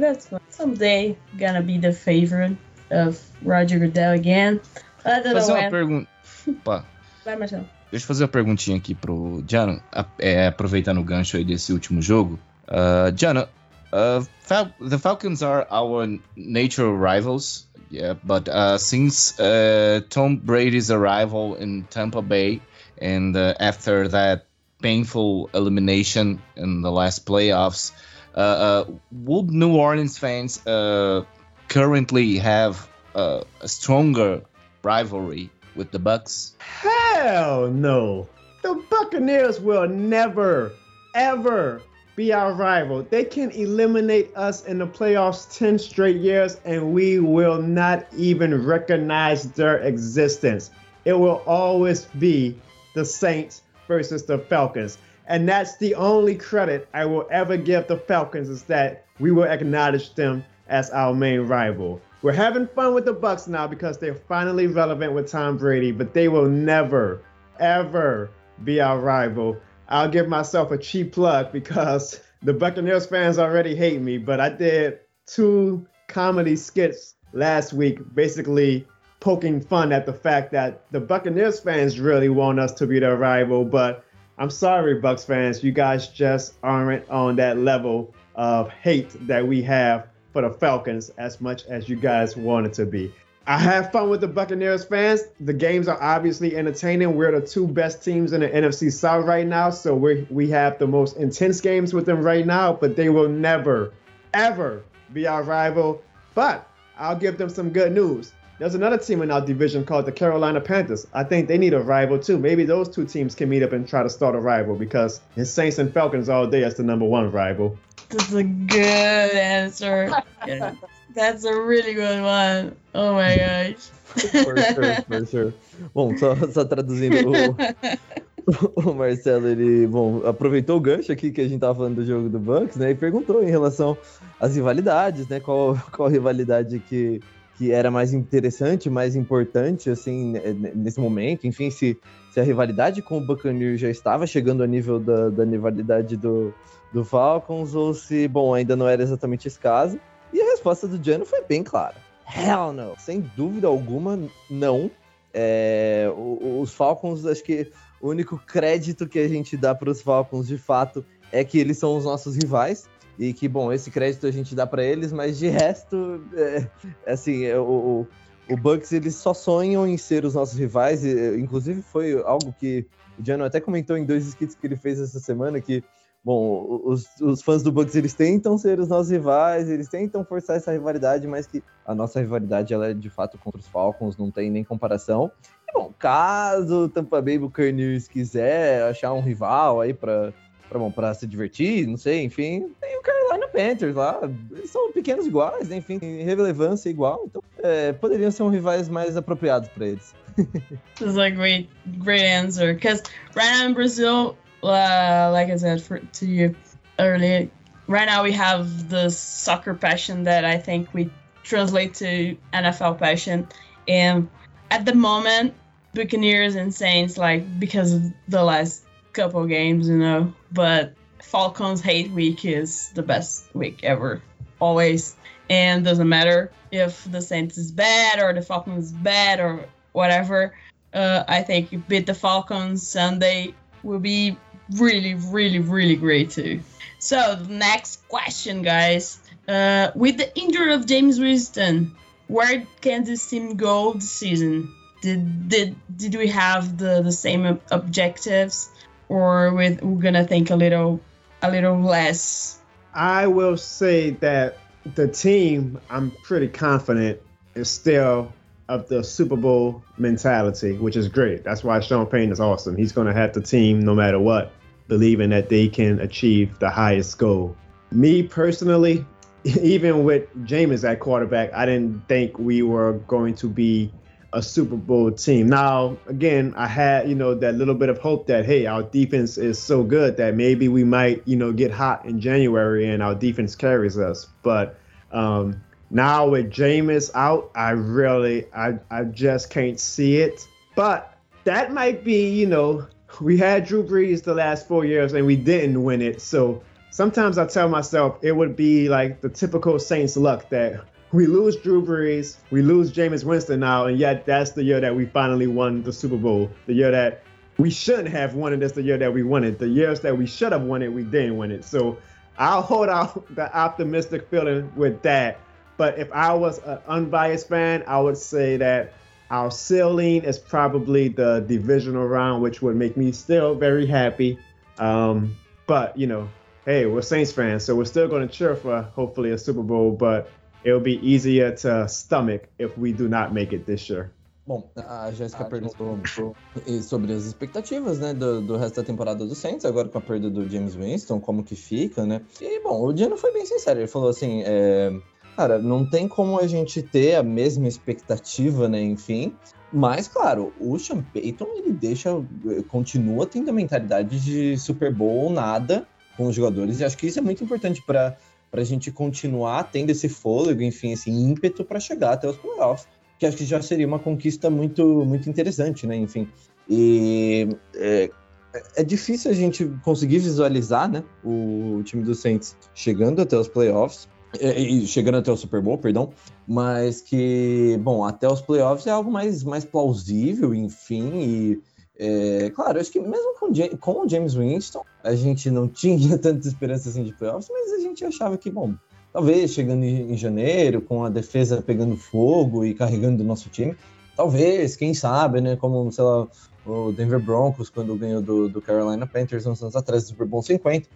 that's someday gonna be the favorite of Roger Goodell again. Fazer uma pergunta. Vai, Marcelo. Deixa eu fazer uma perguntinha aqui pro Jano, é, aproveitando o gancho aí desse último jogo. Uh, Jano, uh, Fal the Falcons are our natural rivals, yeah, but uh, since uh, Tom Brady's arrival in Tampa Bay, and uh, after that painful elimination in the last playoffs, uh, uh would New Orleans fans uh, currently have a stronger rivalry with the Bucks? Hell no! The Buccaneers will never, ever be our rival. They can eliminate us in the playoffs 10 straight years and we will not even recognize their existence. It will always be the Saints versus the Falcons. And that's the only credit I will ever give the Falcons is that we will acknowledge them as our main rival. We're having fun with the Bucks now because they're finally relevant with Tom Brady, but they will never, ever be our rival. I'll give myself a cheap plug because the Buccaneers fans already hate me, but I did two comedy skits last week, basically poking fun at the fact that the Buccaneers fans really want us to be their rival, but I'm sorry, Bucks fans, you guys just aren't on that level of hate that we have for the Falcons as much as you guys want it to be. I have fun with the Buccaneers fans. The games are obviously entertaining. We're the two best teams in the NFC South right now, so we we have the most intense games with them right now. But they will never, ever be our rival. But I'll give them some good news. There's another team in our division called the Carolina Panthers. I think they need a rival too. Maybe those two teams can meet up and try to start a rival because it's Saints and Falcons all day as the number one rival. That's a good answer. yeah. That's a really good one. Oh my gosh. for sure, for sure. Bom, só, só traduzindo o, o Marcelo, ele, bom, aproveitou o gancho aqui que a gente tava falando do jogo do Bucks, né, e perguntou em relação às rivalidades, né, qual, qual rivalidade que que era mais interessante, mais importante, assim, nesse momento. Enfim, se, se a rivalidade com o Buccaneers já estava chegando a nível da, da rivalidade do, do Falcons, ou se, bom, ainda não era exatamente esse caso. E a resposta do Jano foi bem clara. Hell no! Sem dúvida alguma, não. É, os Falcons, acho que o único crédito que a gente dá para os Falcons, de fato, é que eles são os nossos rivais. E que, bom, esse crédito a gente dá para eles, mas de resto, é, assim, é, o, o Bucks eles só sonham em ser os nossos rivais. E, inclusive, foi algo que o Jano até comentou em dois skits que ele fez essa semana, que bom, os, os fãs do Bucks eles tentam ser os nossos rivais, eles tentam forçar essa rivalidade, mas que a nossa rivalidade ela é de fato contra os Falcons, não tem nem comparação. E, bom, caso o Tampa Bay Buccaneers quiser achar um rival aí para para bom, para se divertir, não sei, enfim, tem o Carolina Panthers lá, eles são pequenos iguais, né, enfim, relevância igual, então é, poderiam ser um rivais mais apropriados para eles. This is a great, great answer because right now in Brazil, uh, like I said for, to you earlier, right now we have the soccer passion that I think we translate to NFL passion. And at the moment, Buccaneers and Saints, like because of the last couple games, you know, but Falcons hate week is the best week ever, always. And doesn't matter if the Saints is bad or the Falcons bad or whatever. Uh, I think beat the Falcons Sunday will be really, really, really great too. So the next question, guys. Uh, with the injury of James Winston, where can this team go this season? Did did did we have the, the same objectives, or with we're gonna think a little a little less? I will say that the team, I'm pretty confident, is still of the Super Bowl mentality, which is great. That's why Sean Payne is awesome. He's going to have the team no matter what, believing that they can achieve the highest goal. Me personally, even with Jameis at quarterback, I didn't think we were going to be a Super Bowl team. Now, again, I had, you know, that little bit of hope that, hey, our defense is so good that maybe we might, you know, get hot in January and our defense carries us. But um, now with Jameis out, I really, I, I just can't see it. But that might be, you know, we had Drew Brees the last four years and we didn't win it. So sometimes I tell myself it would be like the typical Saints luck that we lose Drew Brees, we lose Jameis Winston now, and yet that's the year that we finally won the Super Bowl. The year that we shouldn't have won it. That's the year that we won it. The years that we should have won it, we didn't win it. So I'll hold out the optimistic feeling with that. But if I was an unbiased fan, I would say that our ceiling is probably the divisional round, which would make me still very happy. Um, but you know, hey, we're Saints fans, so we're still going to cheer for hopefully a Super Bowl. But it'll be easier to stomach if we do not make it this year. Bom, a Jéssica perguntou sobre as expectativas, né, do, do, resto da temporada do Saints, agora com a perda do James Winston, como que fica, né? E, bom, o Dino foi bem sincero, ele falou assim, é, Cara, não tem como a gente ter a mesma expectativa, né? Enfim. Mas, claro, o Sean Payton, ele deixa. continua tendo a mentalidade de Super Bowl ou nada com os jogadores. E acho que isso é muito importante para a gente continuar tendo esse fôlego, enfim, esse ímpeto para chegar até os playoffs. Que acho que já seria uma conquista muito, muito interessante, né? Enfim. E. É, é difícil a gente conseguir visualizar, né, o time do Saints chegando até os playoffs, é, e chegando até o Super Bowl, perdão, mas que, bom, até os playoffs é algo mais, mais plausível, enfim, e é, claro, acho que mesmo com, com o James Winston, a gente não tinha tanta esperança assim de playoffs, mas a gente achava que, bom, talvez chegando em, janeiro, com a defesa pegando fogo e carregando o nosso time, talvez, quem sabe, né, como, sei lá, o Denver Broncos, quando ganhou do, do Carolina Panthers uns anos atrás, do Super Bowl 50,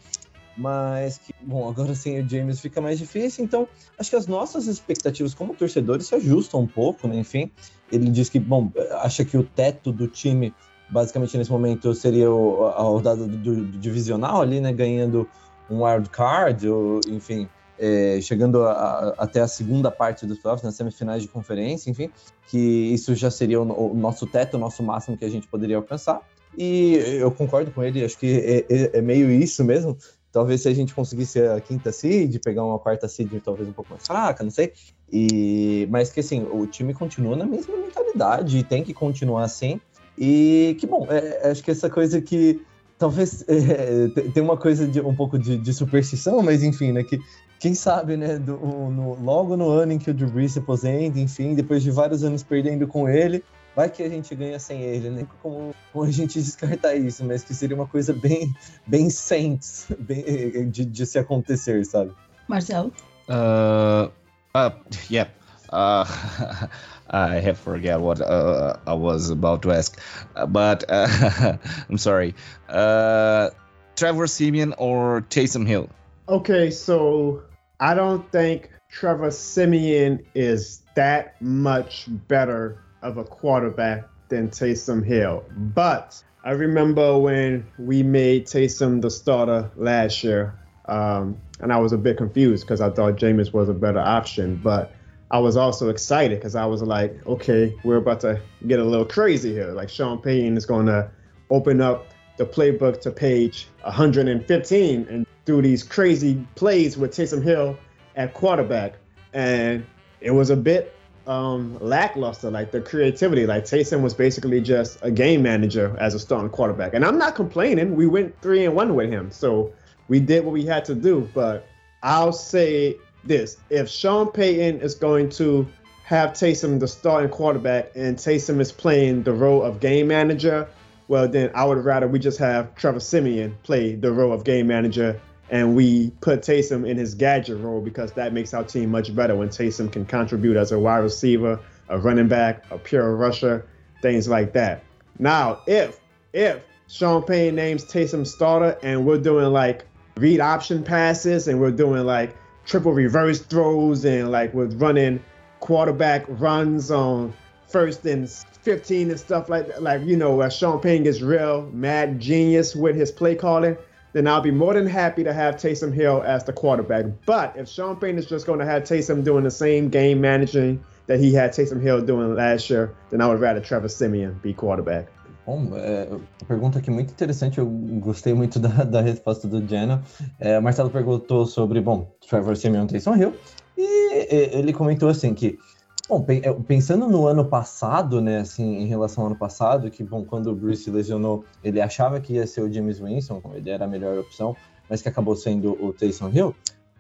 mas que, bom, agora sem o James fica mais difícil, então acho que as nossas expectativas como torcedores se ajustam um pouco, né? Enfim, ele diz que, bom, acha que o teto do time, basicamente nesse momento, seria a rodada do, divisional ali, né? Ganhando um wild card, ou, enfim, é, chegando a, a, até a segunda parte dos playoffs, nas semifinais de conferência, enfim, que isso já seria o, o nosso teto, o nosso máximo que a gente poderia alcançar. E eu concordo com ele, acho que é, é, é meio isso mesmo. Talvez se a gente conseguisse a quinta seed, pegar uma quarta seed talvez um pouco mais fraca, não sei. E, mas que assim, o time continua na mesma mentalidade e tem que continuar assim. E que bom, é, é acho que essa coisa que talvez é, tem uma coisa de um pouco de, de, superstição, mas enfim, né? Que quem sabe, né? Do, no, logo no ano em que o Drew Brees se aposenta, enfim, depois de vários anos perdendo com ele, vai que a gente ganha sem ele, né? Como, como a gente descartar isso, mas que seria uma coisa bem, bem Saints bem, de, de se acontecer, sabe? Marcelo? Uh, uh, yeah. Uh, I have forget what uh, I was about to ask, uh, but uh, I'm sorry. Uh, Trevor Simeon or Taysom Hill? Okay, so I don't think Trevor Simeon is that much better of a quarterback than Taysom Hill, but I remember when we made Taysom the starter last year, um, and I was a bit confused because I thought Jameis was a better option, but I was also excited because I was like, okay, we're about to get a little crazy here. Like Sean Payton is going to open up the playbook to page 115 and do these crazy plays with Taysom Hill at quarterback. And it was a bit um, lackluster, like the creativity. Like Taysom was basically just a game manager as a starting quarterback. And I'm not complaining. We went three and one with him. So we did what we had to do. But I'll say this if Sean Payton is going to have Taysom the starting quarterback and Taysom is playing the role of game manager, well, then I would rather we just have Trevor Simeon play the role of game manager and we put Taysom in his gadget role because that makes our team much better when Taysom can contribute as a wide receiver, a running back, a pure rusher, things like that. Now, if if Sean Payne names Taysom starter and we're doing like read option passes and we're doing like triple reverse throws and like was running quarterback runs on first and 15 and stuff like that. Like, you know, uh, Sean Payne is real mad genius with his play calling, then I'll be more than happy to have Taysom Hill as the quarterback. But if Sean Payne is just going to have Taysom doing the same game managing that he had Taysom Hill doing last year, then I would rather Trevor Simeon be quarterback. Bom, é, pergunta aqui muito interessante, eu gostei muito da, da resposta do Jenna. É, Marcelo perguntou sobre, bom, Trevor Simeon Taysom Hill, e ele comentou assim que, bom, é, pensando no ano passado, né, assim, em relação ao ano passado, que, bom, quando o Bruce lesionou, ele achava que ia ser o James Winston, ele era a melhor opção, mas que acabou sendo o Taysom Hill.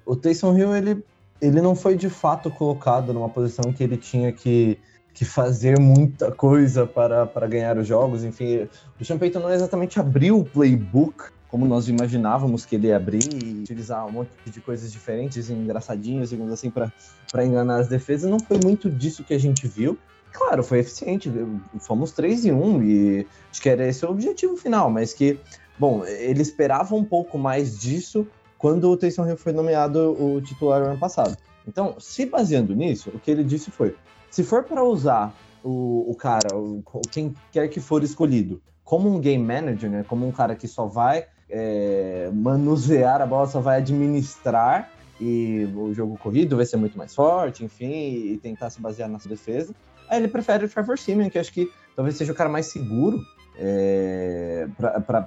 O Taysom Hill, ele, ele não foi de fato colocado numa posição que ele tinha que que fazer muita coisa para, para ganhar os jogos. Enfim, o Sean Payton não exatamente abriu o playbook como nós imaginávamos que ele ia abrir e utilizar um monte de coisas diferentes engraçadinhas, digamos assim, para enganar as defesas. Não foi muito disso que a gente viu. Claro, foi eficiente. Fomos 3 e 1 e acho que era esse o objetivo final, mas que, bom, ele esperava um pouco mais disso quando o Taysom Hill foi nomeado o titular ano passado. Então, se baseando nisso, o que ele disse foi: se for para usar o, o cara, o, quem quer que for escolhido, como um game manager, né? Como um cara que só vai é, manusear a bola, só vai administrar e o jogo corrido vai ser muito mais forte, enfim, e tentar se basear na sua defesa. Aí ele prefere o Trevor Simeon, que acho que talvez seja o cara mais seguro é,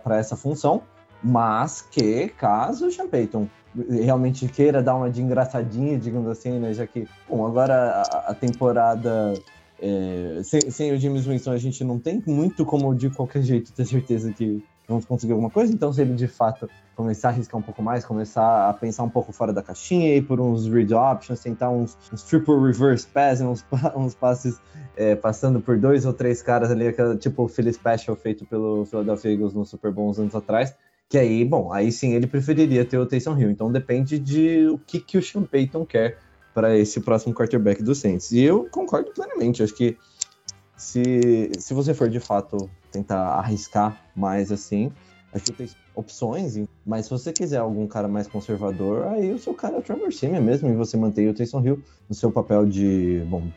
para essa função, mas que caso o Sean Payton realmente queira dar uma de engraçadinha, digamos assim, né? Já que, bom, agora a, a temporada é, sem, sem, o James Winston a gente não tem muito como de qualquer jeito ter certeza que vamos conseguir alguma coisa. Então, se ele de fato começar a arriscar um pouco mais, começar a pensar um pouco fora da caixinha, ir por uns read options, tentar uns, uns triple reverse pass, uns, uns passes é, passando por dois ou três caras ali, tipo o Philly Special feito pelo Philadelphia Eagles no Super Bowl uns anos atrás que aí, bom, aí sim ele preferiria ter o Taysom Hill. Então depende de o que, que o Sean Payton quer para esse próximo quarterback do Saints. E eu concordo plenamente. Acho que se, se você for de fato tentar arriscar mais assim, acho que tem opções, mas se você quiser algum cara mais conservador, aí o seu cara é o Trevor Simeon mesmo, e você mantém o Taysom Hill no seu papel de, bom,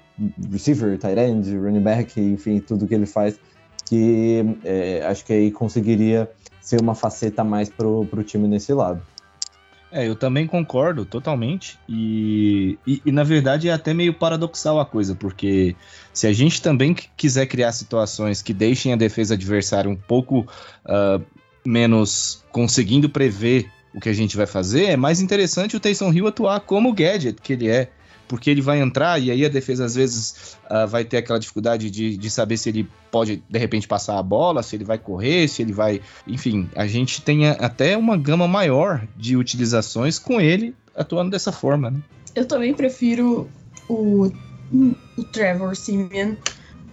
receiver, tight end, running back, enfim, tudo que ele faz, que é, acho que aí conseguiria ser uma faceta mais pro, pro time nesse lado. É, eu também concordo totalmente. E, e, e, na verdade é até meio paradoxal a coisa, porque se a gente também quiser criar situações que deixem a defesa adversária um pouco uh, menos conseguindo prever o que a gente vai fazer, é mais interessante o Taysom Hill atuar como o gadget que ele é. Porque ele vai entrar e aí a defesa às vezes uh, vai ter aquela dificuldade de, de saber se ele pode de repente passar a bola, se ele vai correr, se ele vai. Enfim, a gente tem até uma gama maior de utilizações com ele atuando dessa forma, né? Eu também prefiro o, o Trevor Simeon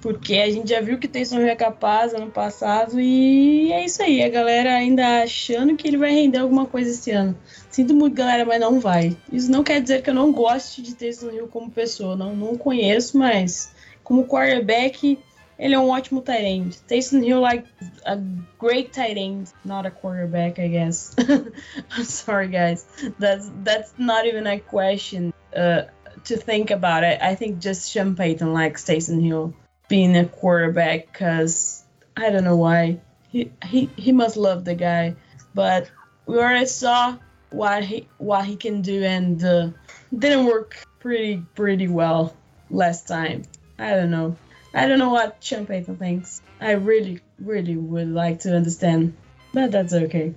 porque a gente já viu que tem Hill é capaz ano passado e é isso aí. A galera ainda achando que ele vai render alguma coisa esse ano. Sinto muito, galera, mas não vai. Isso não quer dizer que eu não goste de Taysom Hill como pessoa. Não, não conheço, mas como quarterback, ele é um ótimo tight end. Taysom Hill like a great tight end, not a quarterback, I guess. I'm sorry, guys. That's that's not even a question uh, to think about it. I think just Sean Payton likes Taysom Hill. Being a quarterback because I don't know why. He, he he must love the guy, but we already saw what he what he can do and uh, didn't work pretty pretty well last time. I don't know. I don't know what Sean Payton thinks. I really really would like to understand, but that's okay.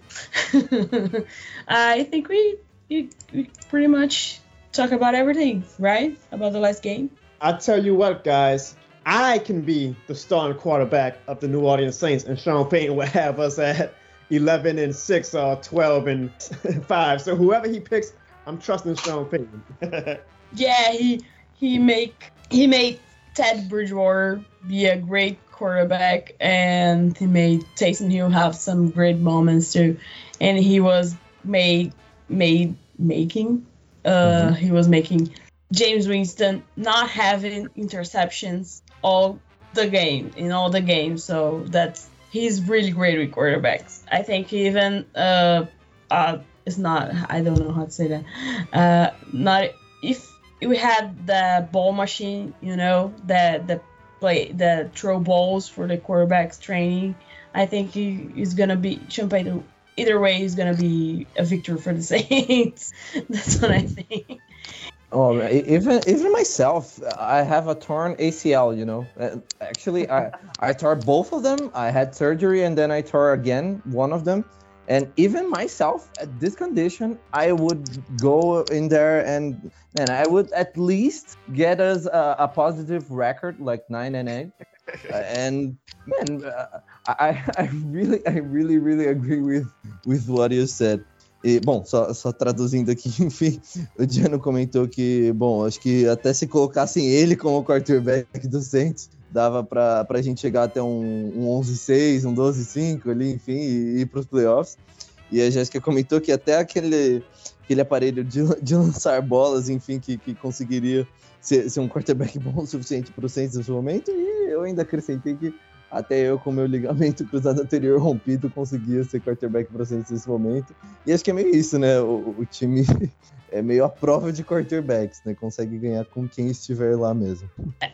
I think we, we we pretty much talk about everything, right? About the last game. I tell you what, guys, I can be the starting quarterback of the New Orleans Saints, and Sean Payton will have us at 11 and 6 or 12 and 5. So whoever he picks, I'm trusting Sean Payton. yeah, he he make he made Ted Bridgewater be a great quarterback, and he made Taysom Hill have some great moments too. And he was made made making uh mm-hmm. he was making James Winston not having interceptions all the game in all the games. So that's he's really great with quarterbacks. I think even uh, uh it's not I don't know how to say that. Uh, not if we had the ball machine, you know, the the play the throw balls for the quarterbacks training. I think he is gonna be Champagne. Either way, he's gonna be a victory for the Saints. That's what I think. Oh, even even myself, I have a torn ACL. You know, actually, I I tore both of them. I had surgery and then I tore again one of them. And even myself, at this condition, I would go in there and and I would at least get us a, a positive record, like nine and eight. uh, and man, uh, I I really I really really agree with with what you said. E, bom, só, só traduzindo aqui, enfim, o Diano comentou que, bom, acho que até se colocassem ele como quarterback do Saints, dava para a gente chegar até um, um 11-6, um 12-5 ali, enfim, e ir para os playoffs. E a Jéssica comentou que até aquele, aquele aparelho de, de lançar bolas, enfim, que, que conseguiria ser, ser um quarterback bom o suficiente para o Saints nesse momento. E eu ainda acrescentei que até eu, com meu ligamento cruzado anterior rompido, conseguia ser quarterback para Saints nesse momento. E acho que é meio isso, né? O, o, time é meio a prova de quarterbacks, né? Consegue ganhar com quem estiver lá mesmo.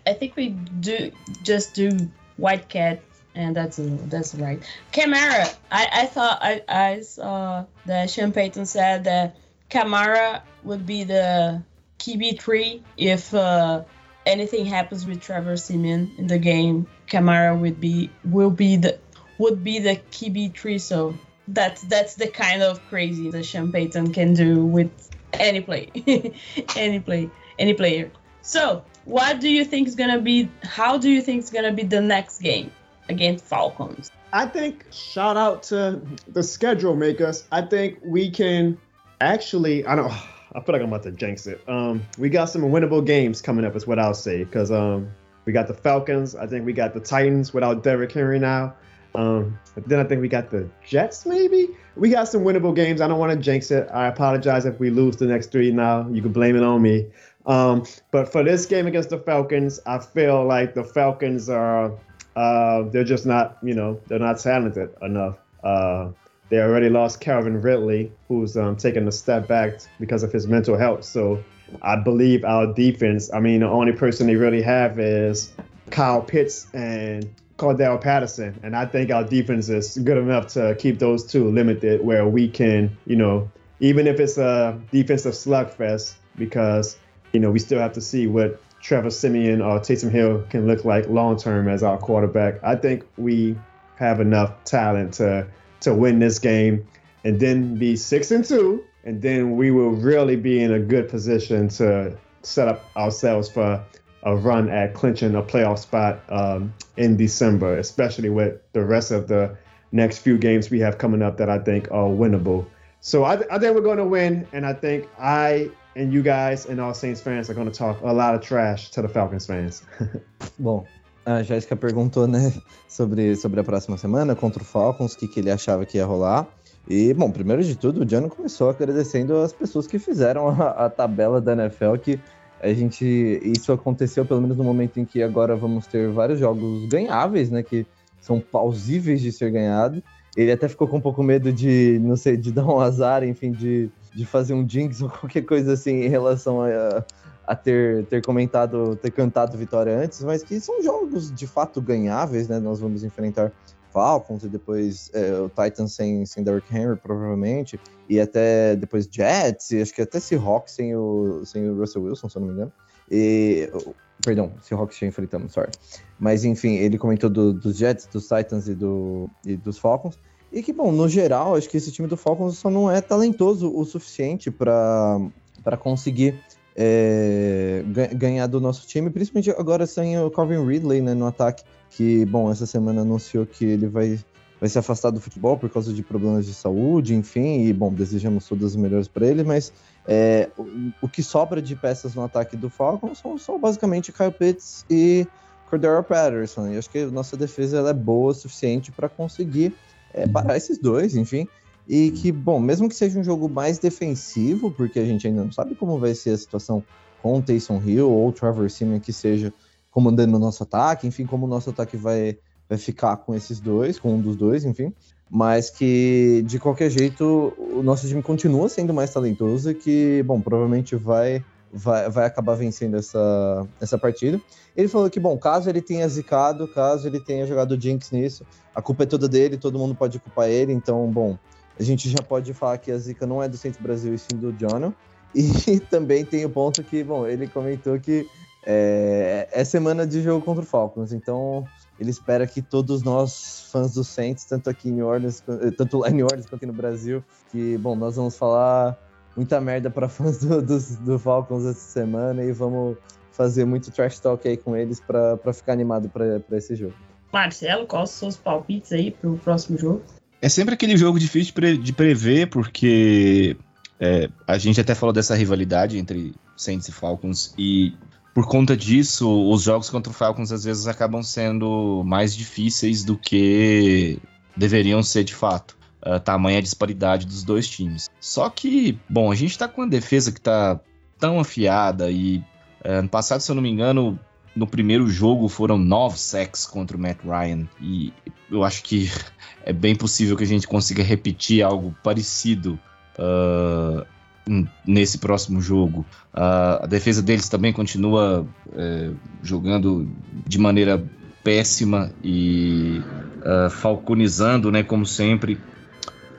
I think we do just do White Cat and that's that's right. Camara, I, I thought I, I saw that Sean Payton said that Camara would be the QB3 if uh, anything happens with Trevor Simeon in the game, Kamara would be will be the would be the QB three. So that's that's the kind of crazy that Sean Payton can do with any play, any play, any player. So what do you think is gonna be? How do you think is gonna be the next game against Falcons? I think shout out to the schedule makers. I think we can actually. I don't. I feel like I'm about to jinx it. Um, we got some winnable games coming up, is what I'll say, because um, we got the Falcons. I think we got the Titans without Derrick Henry now. Um, then I think we got the Jets, maybe. We got some winnable games. I don't want to jinx it. I apologize if we lose the next three now. You can blame it on me. Um, but for this game against the Falcons, I feel like the Falcons are uh, they're just not, you know, they're not talented enough. Uh, they already lost Calvin Ridley, who's um, taken a step back because of his mental health. So I believe our defense, I mean, the only person they really have is Kyle Pitts and Cordell Patterson. And I think our defense is good enough to keep those two limited where we can, you know, even if it's a defensive slugfest, because, you know, we still have to see what Trevor Simeon or Taysom Hill can look like long term as our quarterback. I think we have enough talent to to win this game and then be six and two, and then we will really be in a good position to set up ourselves for a run at clinching a playoff spot um, in December, especially with the rest of the next few games we have coming up that I think are winnable. So I, th- I think we're going to win, and I think I and you guys and all Saints fans are going to talk a lot of trash to the Falcons fans. Bom, a Jéssica perguntou, né, sobre, sobre a próxima semana contra o Falcons, o que, que ele achava que ia rolar. E, bom, primeiro de tudo, o Diano começou agradecendo as pessoas que fizeram a, a tabela da NFL, que a gente. Isso aconteceu pelo menos no momento em que agora vamos ter vários jogos ganháveis, né? Que são plausíveis de ser ganhado. Ele até ficou com um pouco medo de, não sei, de dar um azar, enfim, de, de fazer um jinx ou qualquer coisa assim em relação a, a ter, ter comentado, ter cantado vitória antes, mas que são jogos de fato ganháveis, né? Nós vamos enfrentar Falcons e depois é, o Titans sem, sem Derrick Henry, provavelmente, e até depois Jets, e acho que até Seahawks sem o, sem o Russell Wilson, se eu não me engano. E, perdão, Seahawks já enfrentamos, sorry. Mas enfim, ele comentou do, dos Jets, dos Titans e, do, e dos Falcons. E que, bom, no geral, acho que esse time do Falcons só não é talentoso o suficiente para conseguir é, ganhar do nosso time, principalmente agora sem o Calvin Ridley né, no ataque que, bom, essa semana anunciou que ele vai, vai se afastar do futebol por causa de problemas de saúde, enfim, e, bom, desejamos todas as melhores para ele, mas é, o, o, que sobra de peças no ataque do Falcons são, são basicamente Kyle Pitts e Cordero Patterson, e acho que nossa defesa é boa o suficiente para conseguir é, parar esses dois, enfim, e que, bom, mesmo que seja um jogo mais defensivo, porque a gente ainda não sabe como vai ser a situação com o Taysom Hill ou Trevor Simeon que seja comandando o nosso ataque, enfim, como o nosso ataque vai, vai ficar com esses dois, com um dos dois, enfim. Mas que, de qualquer jeito, o nosso time continua sendo mais talentoso e que, bom, provavelmente vai, vai, vai acabar vencendo essa, essa partida. Ele falou que, bom, caso ele tenha zicado, caso ele tenha jogado Jinx nisso, a culpa é toda dele, todo mundo pode culpar ele, então, bom, a gente já pode falar que a zica não é do Centro Brasil e sim do Jono. E também tem o ponto que, bom, ele comentou que é, é, semana de jogo contra o Falcons, então ele espera que todos nós, fãs do Saints, tanto aqui em Orleans, tanto lá em Orleans quanto aqui no Brasil, que, bom, nós vamos falar muita merda para fãs do, do, do, Falcons essa semana e vamos fazer muito trash talk aí com eles para ficar animado para esse jogo. Marcelo, quais são os palpites aí pro próximo jogo? É sempre aquele jogo difícil de, pre de prever, porque é, a gente até falou dessa rivalidade entre Saints e Falcons, e por conta disso, os jogos contra o Falcons às vezes acabam sendo mais difíceis do que deveriam ser de fato. Uh, tamanha disparidade dos dois times. Só que, bom, a gente tá com uma defesa que tá tão afiada e uh, ano passado, se eu não me engano, no primeiro jogo foram nove sacks contra o Matt Ryan e eu acho que é bem possível que a gente consiga repetir algo parecido uh, nesse próximo jogo. Uh, a defesa deles também continua é, jogando de maneira péssima e uh, falconizando, né, como sempre.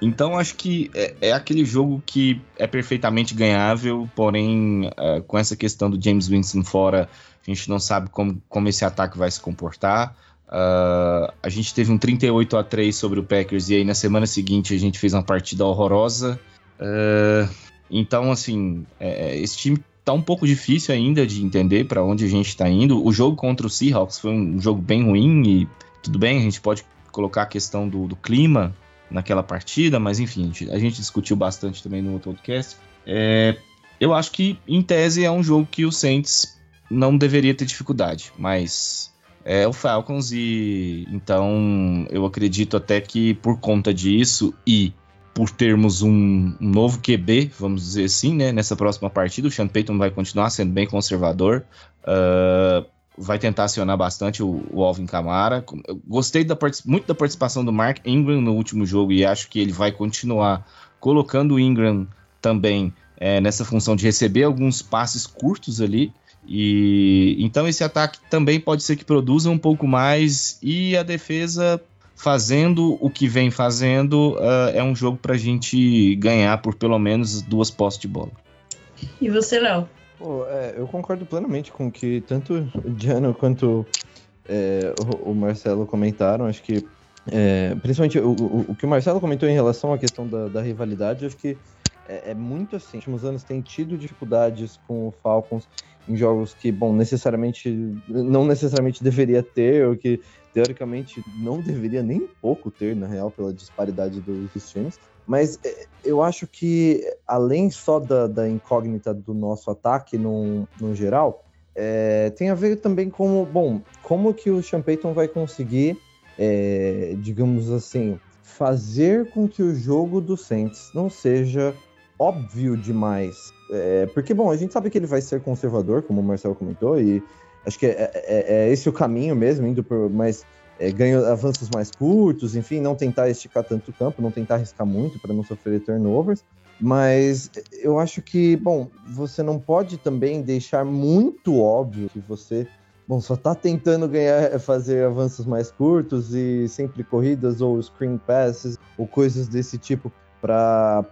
Então acho que é, é, aquele jogo que é perfeitamente ganhável, porém uh, com essa questão do James Winston fora, a gente não sabe como, como esse ataque vai se comportar. Uh, a gente teve um 38 a 3 sobre o Packers e aí na semana seguinte a gente fez uma partida horrorosa. Uh, então, assim, é, é, esse time tá um pouco difícil ainda de entender para onde a gente está indo. O jogo contra o Seahawks foi um jogo bem ruim e tudo bem, a gente pode colocar a questão do, do clima naquela partida, mas enfim, a gente, discutiu bastante também no outro podcast. É, eu acho que, em tese, é um jogo que o Saints não deveria ter dificuldade, mas é o Falcons e então eu acredito até que por conta disso e por termos um, um, novo QB, vamos dizer assim, né, nessa próxima partida. O Sean Payton vai continuar sendo bem conservador. Uh, vai tentar acionar bastante o, o Alvin Kamara. Eu gostei da, muito da participação do Mark Ingram no último jogo e acho que ele vai continuar colocando o Ingram também é, nessa função de receber alguns passes curtos ali. E então esse ataque também pode ser que produza um pouco mais e a defesa fazendo o que vem fazendo, uh, é um jogo para a gente ganhar por pelo menos duas postes de bola. E você, Léo? É, eu concordo plenamente com o que tanto o Diano quanto é, o, o, Marcelo comentaram. Acho que, é, principalmente o, o, o, que o Marcelo comentou em relação à questão da, da rivalidade, acho que É, é muito assim. Nos últimos anos tem tido dificuldades com o Falcons em jogos que, bom, necessariamente não necessariamente deveria ter, ou que teoricamente não deveria nem pouco ter, na real, pela disparidade dos times. Mas é, eu acho que, além só da, da incógnita do nosso ataque no, no geral, é, tem a ver também com, bom, como que o Sean Payton vai conseguir, é, digamos assim, fazer com que o jogo do Saints não seja óbvio demais. É, porque, bom, a gente sabe que ele vai ser conservador, como o Marcelo comentou, e acho que é, é, é esse o caminho mesmo, indo por mais é, ganho avanços mais curtos, enfim, não tentar esticar tanto o campo, não tentar arriscar muito para não sofrer turnovers. Mas eu acho que, bom, você não pode também deixar muito óbvio que você, bom, só tá tentando ganhar, fazer avanços mais curtos e sempre corridas ou screen passes ou coisas desse tipo para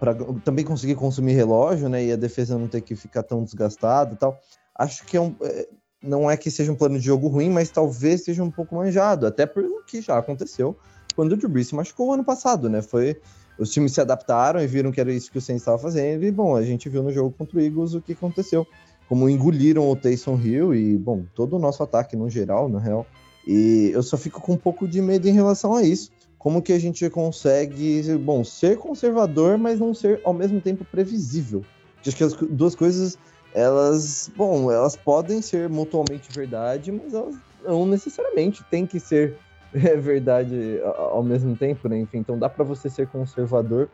também conseguir consumir relógio, né? E a defesa não ter que ficar tão desgastada e tal. Acho que é um, é, não é que seja um plano de jogo ruim, mas talvez seja um pouco manjado, até pelo que já aconteceu quando o Drew Brees se machucou ano passado, né? Foi os times se adaptaram e viram que era isso que o Saints estava fazendo e bom, a gente viu no jogo contra o Eagles o que aconteceu, como engoliram o Taysom Hill e bom, todo o nosso ataque no geral, na real. E eu só fico com um pouco de medo em relação a isso como que a gente consegue, bom, ser conservador, mas não ser ao mesmo tempo previsível. Acho que as duas coisas, elas, bom, elas podem ser mutuamente verdade, mas elas não necessariamente têm que ser é, verdade ao mesmo tempo, né? Enfim, então dá para você ser conservador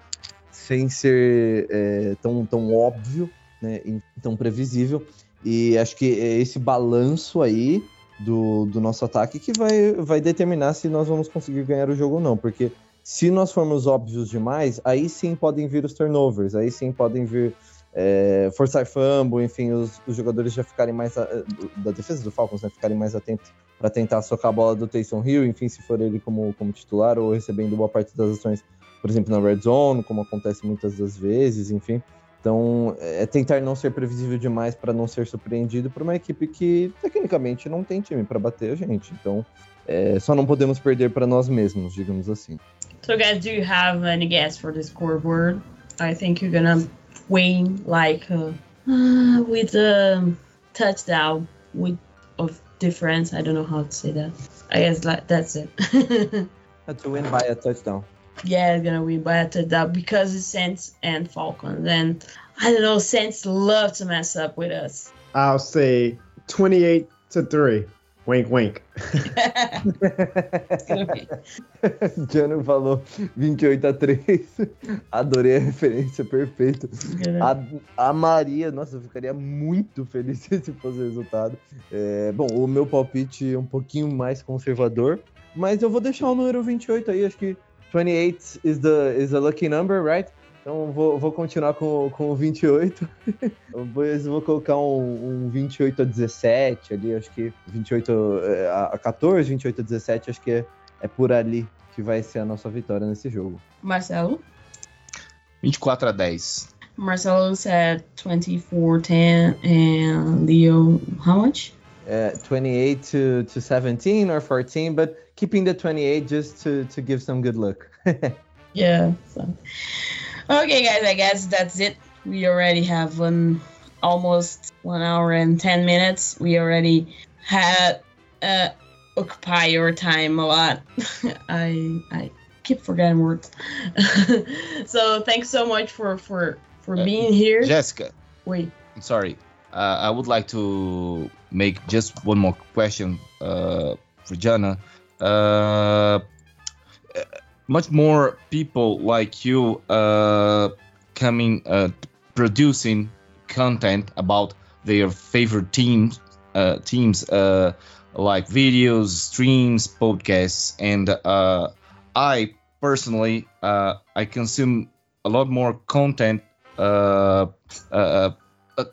sem ser é, tão, tão óbvio, né? Tão previsível. E acho que esse balanço aí do, do nosso ataque que vai, vai determinar se nós vamos conseguir ganhar o jogo ou não. Porque se nós formos óbvios demais, aí sim podem vir os turnovers, aí sim podem vir é, forçar fumble, enfim, os, os, jogadores já ficarem mais da defesa do Falcons, né, ficarem mais atentos para tentar socar a bola do Taysom Hill, enfim, se for ele como, como titular ou recebendo boa parte das ações, por exemplo, na red zone, como acontece muitas das vezes, enfim. Então, é tentar não ser previsível demais para não ser surpreendido por uma equipe que, tecnicamente, não tem time para bater a gente. Então, é, só não podemos perder para nós mesmos, digamos assim. So, guys, do you have any guess for the scoreboard? I think you're gonna win like uh, with a touchdown with of difference. I don't know how to say that. I guess like, that's it. to win by a touchdown yeah, gonna win by a touchdown because it's Saints and Falcons. And I don't know, Saints love to mess up with us. I'll say 28 to 3. Wink, wink. Jano falou 28 a 3. Adorei a referência, perfeito. A, a, Maria, nossa, eu ficaria muito feliz se fosse o resultado. É, bom, o meu palpite é um pouquinho mais conservador, mas eu vou deixar o número 28 aí, acho que 28 is the is a lucky number, right? Então vou, vou continuar com, com o 28. Depois vou colocar um, um 28 a 17 ali, acho que 28 é, a 14, 28 a 17, acho que é, é por ali que vai ser a nossa vitória nesse jogo. Marcelo? 24 a 10. Marcelo said 24 10 and Leo how much? Uh, 28 to, to 17 or 14, but keeping the 28 just to, to give some good look. yeah. So. Okay, guys, I guess that's it. We already have one almost one hour and 10 minutes. We already had uh, occupy your time a lot. I I keep forgetting words. so thanks so much for for for uh, being here, Jessica. Wait. I'm sorry. Uh, I would like to make just one more question uh, for Jana. Uh, much more people like you uh, coming uh, producing content about their favorite teams uh, teams uh, like videos streams podcasts and uh, i personally uh, i consume a lot more content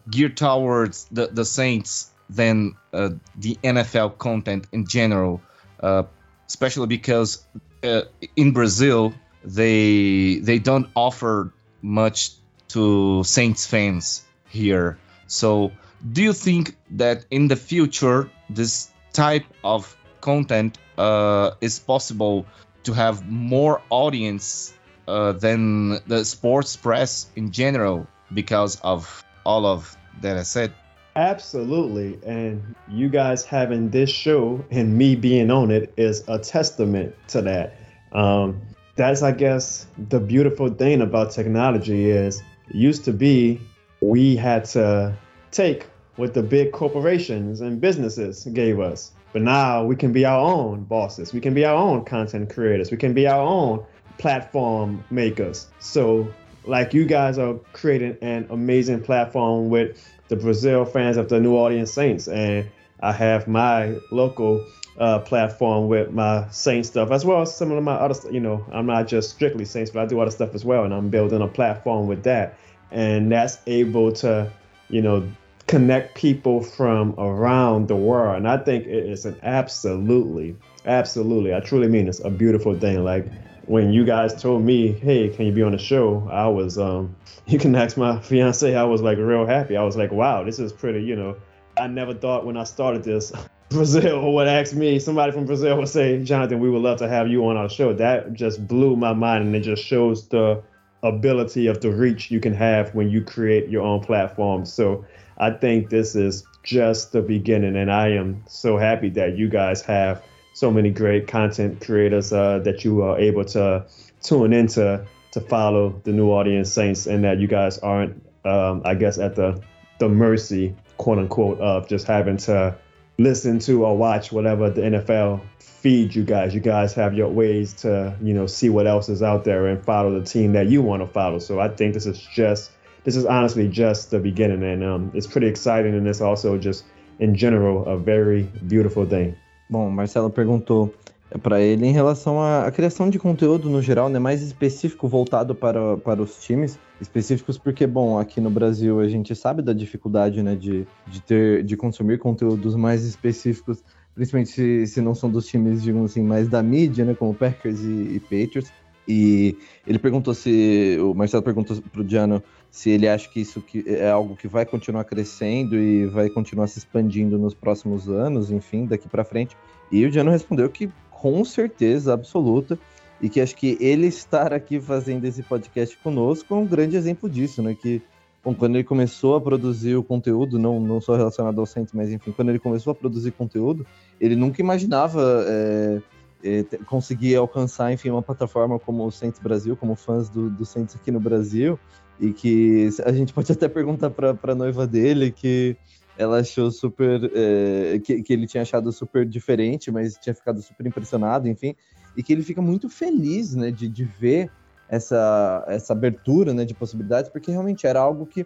geared towards the, the saints than the nfl content in general uh, especially because uh, in Brazil they they don't offer much to Saints fans here. So, do you think that in the future this type of content uh, is possible to have more audience uh, than the sports press in general because of all of that I said? Absolutely. And you guys having this show and me being on it is a testament to that. Um, that's, I guess, the beautiful thing about technology is used to be we had to take what the big corporations and businesses gave us. But now we can be our own bosses. We can be our own content creators. We can be our own platform makers. So, like you guys are creating an amazing platform with the Brazil fans of the New Orleans Saints, and I have my local uh, platform with my Saints stuff as well as some of my other. You know, I'm not just strictly Saints, but I do other stuff as well, and I'm building a platform with that, and that's able to, you know, connect people from around the world. And I think it is an absolutely, absolutely, I truly mean it's a beautiful thing. Like when you guys told me, hey, can you be on the show? I was, um, you can ask my fiance, I was like real happy. I was like, wow, this is pretty, you know, I never thought when I started this, Brazil would ask me, somebody from Brazil would say, Jonathan, we would love to have you on our show. That just blew my mind. And it just shows the ability of the reach you can have when you create your own platform. So I think this is just the beginning. And I am so happy that you guys have so many great content creators uh, that you are able to tune into to follow the New Orleans Saints and that you guys aren't, um, I guess, at the, the mercy, quote unquote, of just having to listen to or watch whatever the NFL feeds you guys. You guys have your ways to, you know, see what else is out there and follow the team that you want to follow. So I think this is just, this is honestly just the beginning. And um, it's pretty exciting. And it's also just, in general, a very beautiful thing. Bom, Marcelo perguntou para ele em relação à, à, criação de conteúdo no geral, né, mais específico voltado para, para os times específicos, porque bom, aqui no Brasil a gente sabe da dificuldade, né, de, de ter de consumir conteúdos mais específicos, principalmente se, se não são dos times, digamos assim, mais da mídia, né, como Packers e, e Patriots. E ele perguntou se o Marcelo perguntou para o Diano se ele acha que isso que é algo que vai continuar crescendo e vai continuar se expandindo nos próximos anos, enfim, daqui para frente. E o Diano respondeu que com certeza absoluta e que acho que ele estar aqui fazendo esse podcast conosco é um grande exemplo disso, né? Que bom, quando ele começou a produzir o conteúdo, não, não só relacionado ao Saints, mas enfim, quando ele começou a produzir conteúdo, ele nunca imaginava é, é, conseguir alcançar, enfim, uma plataforma como o Saints Brasil, como fãs do, do aqui no Brasil, e que a gente pode até perguntar para a noiva dele que ela achou super. É, que, que ele tinha achado super diferente, mas tinha ficado super impressionado, enfim. E que ele fica muito feliz né, de, de ver essa, essa abertura né, de possibilidades, porque realmente era algo que,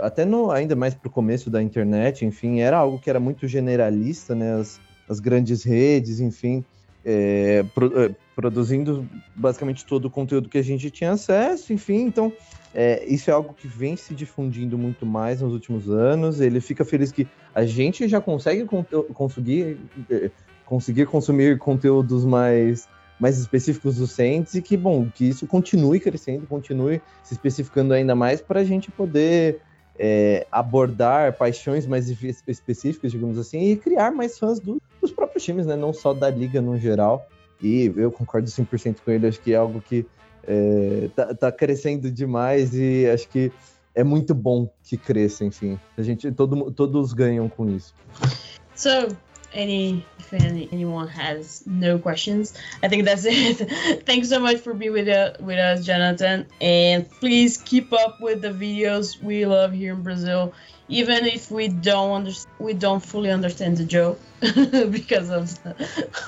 até no, ainda mais para o começo da internet, enfim, era algo que era muito generalista, né, as, as grandes redes, enfim, é, pro, é, produzindo basicamente todo o conteúdo que a gente tinha acesso, enfim, então é, isso é algo que vem se difundindo muito mais nos últimos anos. Ele fica feliz que a gente já consegue conseguir, é, conseguir consumir conteúdos mais, mais específicos do Saints e que, bom, que isso continue crescendo, continue se especificando ainda mais para a gente poder é, abordar paixões mais específicas, digamos assim, e criar mais fãs do, dos próprios times, né? Não só da liga no geral. E eu concordo 100% com ele, acho que é algo que é, tá, tá, crescendo demais e acho que é muito bom que cresça, enfim. A gente, todo, todos ganham com isso. So, any if any, anyone has no questions, I think that's it. Thanks so much for being with, uh, with us, Jonathan. And please keep up with the videos we love here in Brazil, even if we don't understand, we don't fully understand the joke because of the,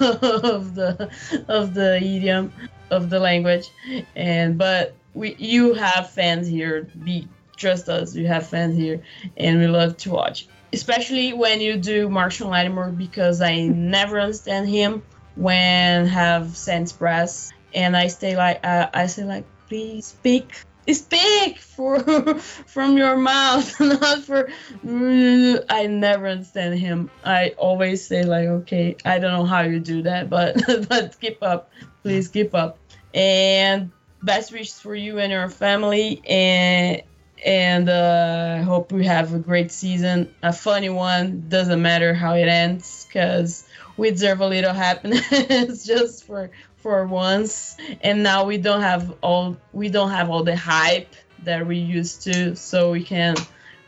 of the of the idiom of the language, and but we you have fans here. Be trust us, you have fans here, and we love to watch. Especially when you do Marshall Lattimore because I never understand him when have sense press, and I stay like uh, I say like please speak speak for from your mouth not for i never understand him. I always say like okay i don't know how you do that but but keep up. Please keep up and best wishes for you and your family. And and uh, I hope we have a great season, a funny one. Doesn't matter how it ends, because we deserve a little happiness just for for once, and now we don't have all we don't have all the hype that we used to, so we can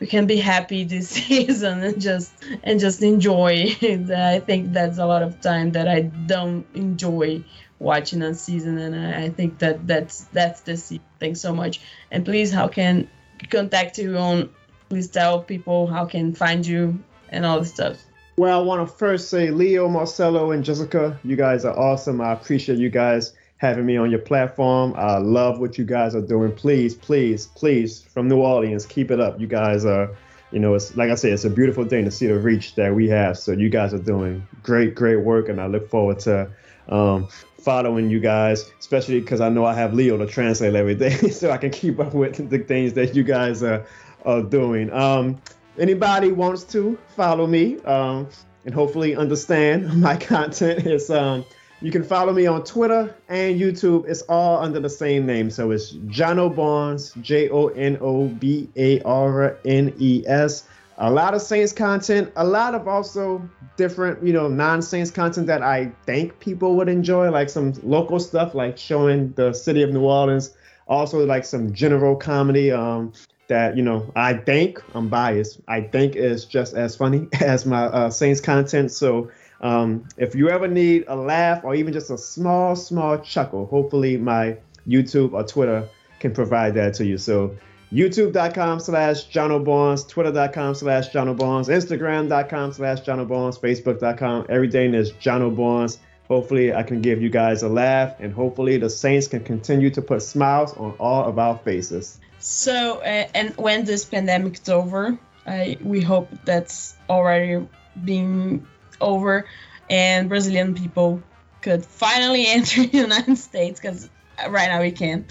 we can be happy this season and just and just enjoy. I think that's a lot of time that I don't enjoy watching a season, and I, I think that that's that's the season. Thanks so much, and please, how can contact you on? Please tell people how can find you and all the stuff. Well, I want to first say, Leo, Marcelo, and Jessica, you guys are awesome. I appreciate you guys having me on your platform. I love what you guys are doing. Please, please, please, from New Orleans, keep it up. You guys are, you know, it's like I said, it's a beautiful thing to see the reach that we have. So you guys are doing great, great work, and I look forward to um, following you guys, especially because I know I have Leo to translate everything, so I can keep up with the things that you guys are, are doing. Um, anybody wants to follow me um, and hopefully understand my content, it's um, you can follow me on Twitter and YouTube. It's all under the same name. So it's Jono Barnes, J O N O B A R N E S. A lot of Saints content, a lot of also different, you know, non-Saints content that I think people would enjoy, like some local stuff, like showing the city of New Orleans. Also, like some general comedy. Um, that you know I think I'm biased. I think is just as funny as my uh, Saints content. So um, if you ever need a laugh or even just a small, small chuckle, hopefully my YouTube or Twitter can provide that to you. So youtube.com slash Jono Barnes, twitter.com slash Jono Barnes, instagram.com slash Jono Barnes, facebook.com. Everything is Jono Barnes. Hopefully I can give you guys a laugh and hopefully the Saints can continue to put smiles on all of our faces. So, uh, and when this pandemic is over, I, we hope that's already being over and Brazilian people could finally enter the United States because right now we can.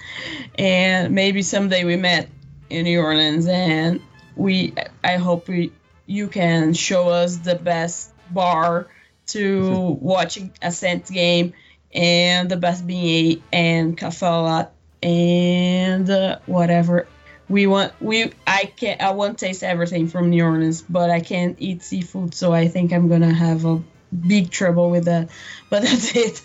And maybe someday we met in New Orleans and we I hope we you can show us the best bar to watch a Saints game and the best beignet and cafe and uh, whatever we want we I can't I won't taste everything from New Orleans, but I can't eat seafood, so I think I'm gonna have a big trouble with that. But that's it.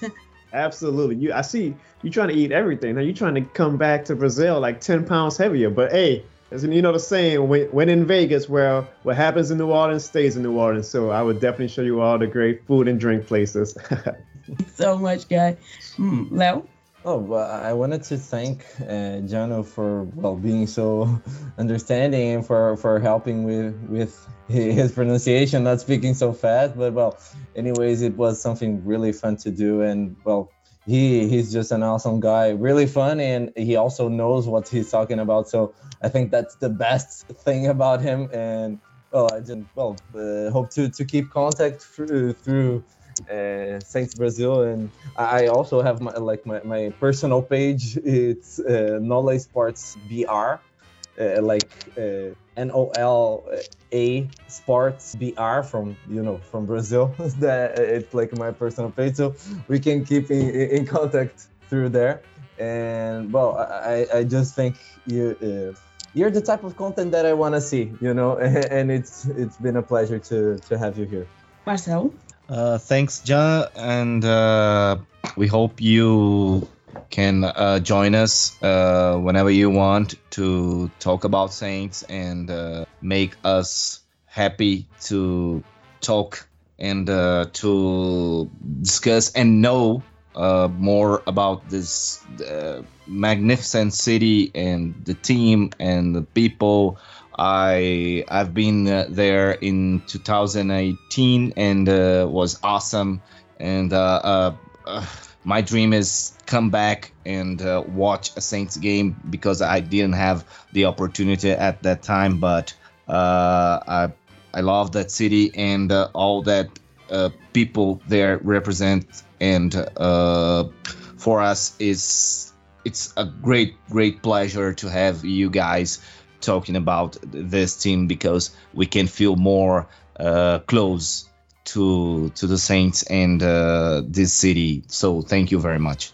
Absolutely. You I see you trying to eat everything. Now you're trying to come back to Brazil like 10 pounds heavier. But hey, as you know the saying, when, when in Vegas, well, what happens in New Orleans stays in New Orleans. So I would definitely show you all the great food and drink places. so much, guy. Mm, Leo? Oh, well, I wanted to thank uh, Jano for well being so understanding and for, for helping with with his pronunciation, not speaking so fast. But well, anyways, it was something really fun to do, and well, he he's just an awesome guy, really fun, and he also knows what he's talking about. So I think that's the best thing about him, and well, I just well uh, hope to to keep contact through through uh, Saints Brazil, and I also have my like my, my personal page. It's uh, Nole Sports BR, uh, like uh, N O L A Sports BR from you know from Brazil. that it's like my personal page, so we can keep in, in contact through there. And well, I, I just think you uh, you're the type of content that I want to see, you know, and it's it's been a pleasure to to have you here. Marcel. Uh, thanks, John, and uh, we hope you can uh, join us uh, whenever you want to talk about Saints and uh, make us happy to talk and uh, to discuss and know more about this magnificent city and the team and the people I I've been uh, there in 2018 and uh, was awesome. And uh, uh, uh, my dream is come back and uh, watch a Saints game because I didn't have the opportunity at that time. But I I love that city and all that people there represent. And for us is it's a great great pleasure to have you guys talking about this team because we can feel more uh, close to to the Saints and uh, this city. So thank you very much.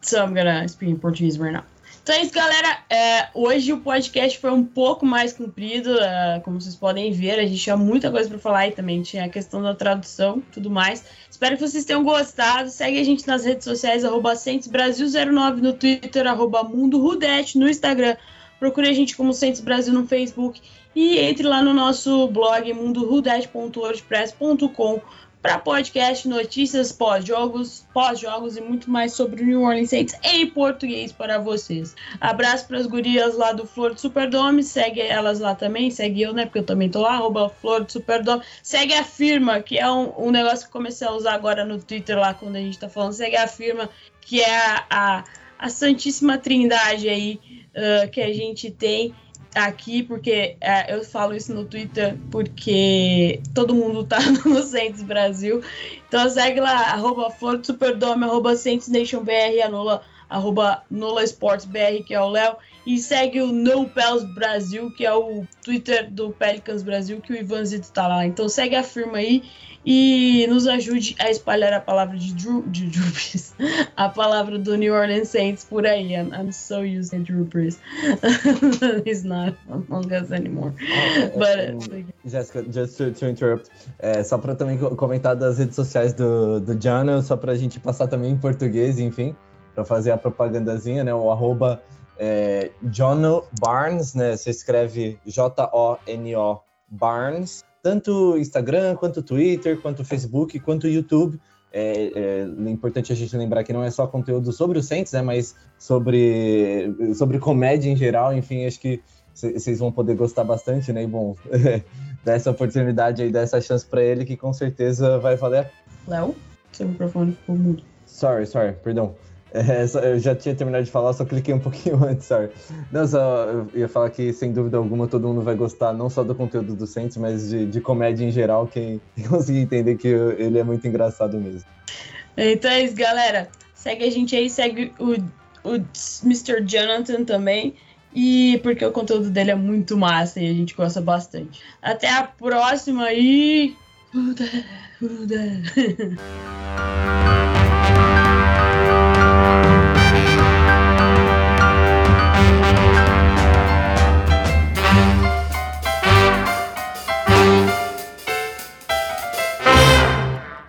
So I'm gonna speak in Portuguese right now. Então é isso, galera. É, hoje o podcast foi um pouco mais comprido, é, como vocês podem ver. A gente tinha muita coisa para falar e também tinha a questão da tradução tudo mais. Espero que vocês tenham gostado. Segue a gente nas redes sociais, arroba Brasil09 no Twitter, arroba Mundo Rudete no Instagram. Procure a gente como Centes Brasil no Facebook e entre lá no nosso blog mundorudete.wordpress.com para podcast, notícias pós-jogos, pós-jogos e muito mais sobre o New Orleans Saints em português para vocês. Abraço para as gurias lá do Flor do Superdome, segue elas lá também, segue eu, né, porque eu também tô lá, arroba Flor do Superdome. Segue a firma, que é um, um negócio que comecei a usar agora no Twitter lá, quando a gente tá falando, segue a firma, que é a, a, a Santíssima Trindade aí uh, que a gente tem aqui, porque é, eu falo isso no Twitter porque todo mundo tá no Saints Brasil. Então segue lá, arroba Flor Superdome, arroba Saints Nation BR, anula, arroba Nula Sports BR, que é o Léo. E segue o No Pels Brasil, que é o Twitter do Pelicans Brasil, que o Ivanzito tá lá. Então segue a firma aí e nos ajude a espalhar a palavra de Drew, de a palavra do New Orleans Saints por aí. I'm, I'm so used to Drew Brees. He's not among us anymore. But, uh, Jessica, just to, to interrupt, é, só para também comentar das redes sociais do, do Jano, só para a gente passar também em português, enfim, para fazer a propagandazinha, né? O arroba é, Jono Barnes, né? Você escreve J-O-N-O Barnes tanto Instagram, quanto Twitter, quanto Facebook, quanto YouTube. É, é, importante a gente lembrar que não é só conteúdo sobre o Saints, né, mas sobre, sobre comédia em geral. Enfim, acho que vocês vão poder gostar bastante, né? E bom, dessa oportunidade aí, dessa chance para ele, que com certeza vai valer. Léo, seu microfone ficou mudo. Sorry, sorry, perdão. É, só, eu já tinha terminado de falar, só cliquei um pouquinho antes, sorry. Não, só eu ia falar que, sem dúvida alguma, todo mundo vai gostar não só do conteúdo do Saints, mas de, de comédia em geral, quem conseguir entender que ele é muito engraçado mesmo. Então é isso, galera. Segue a gente aí, segue o, o Mr. Jonathan também. E porque o conteúdo dele é muito massa e a gente gosta bastante. Até a próxima e.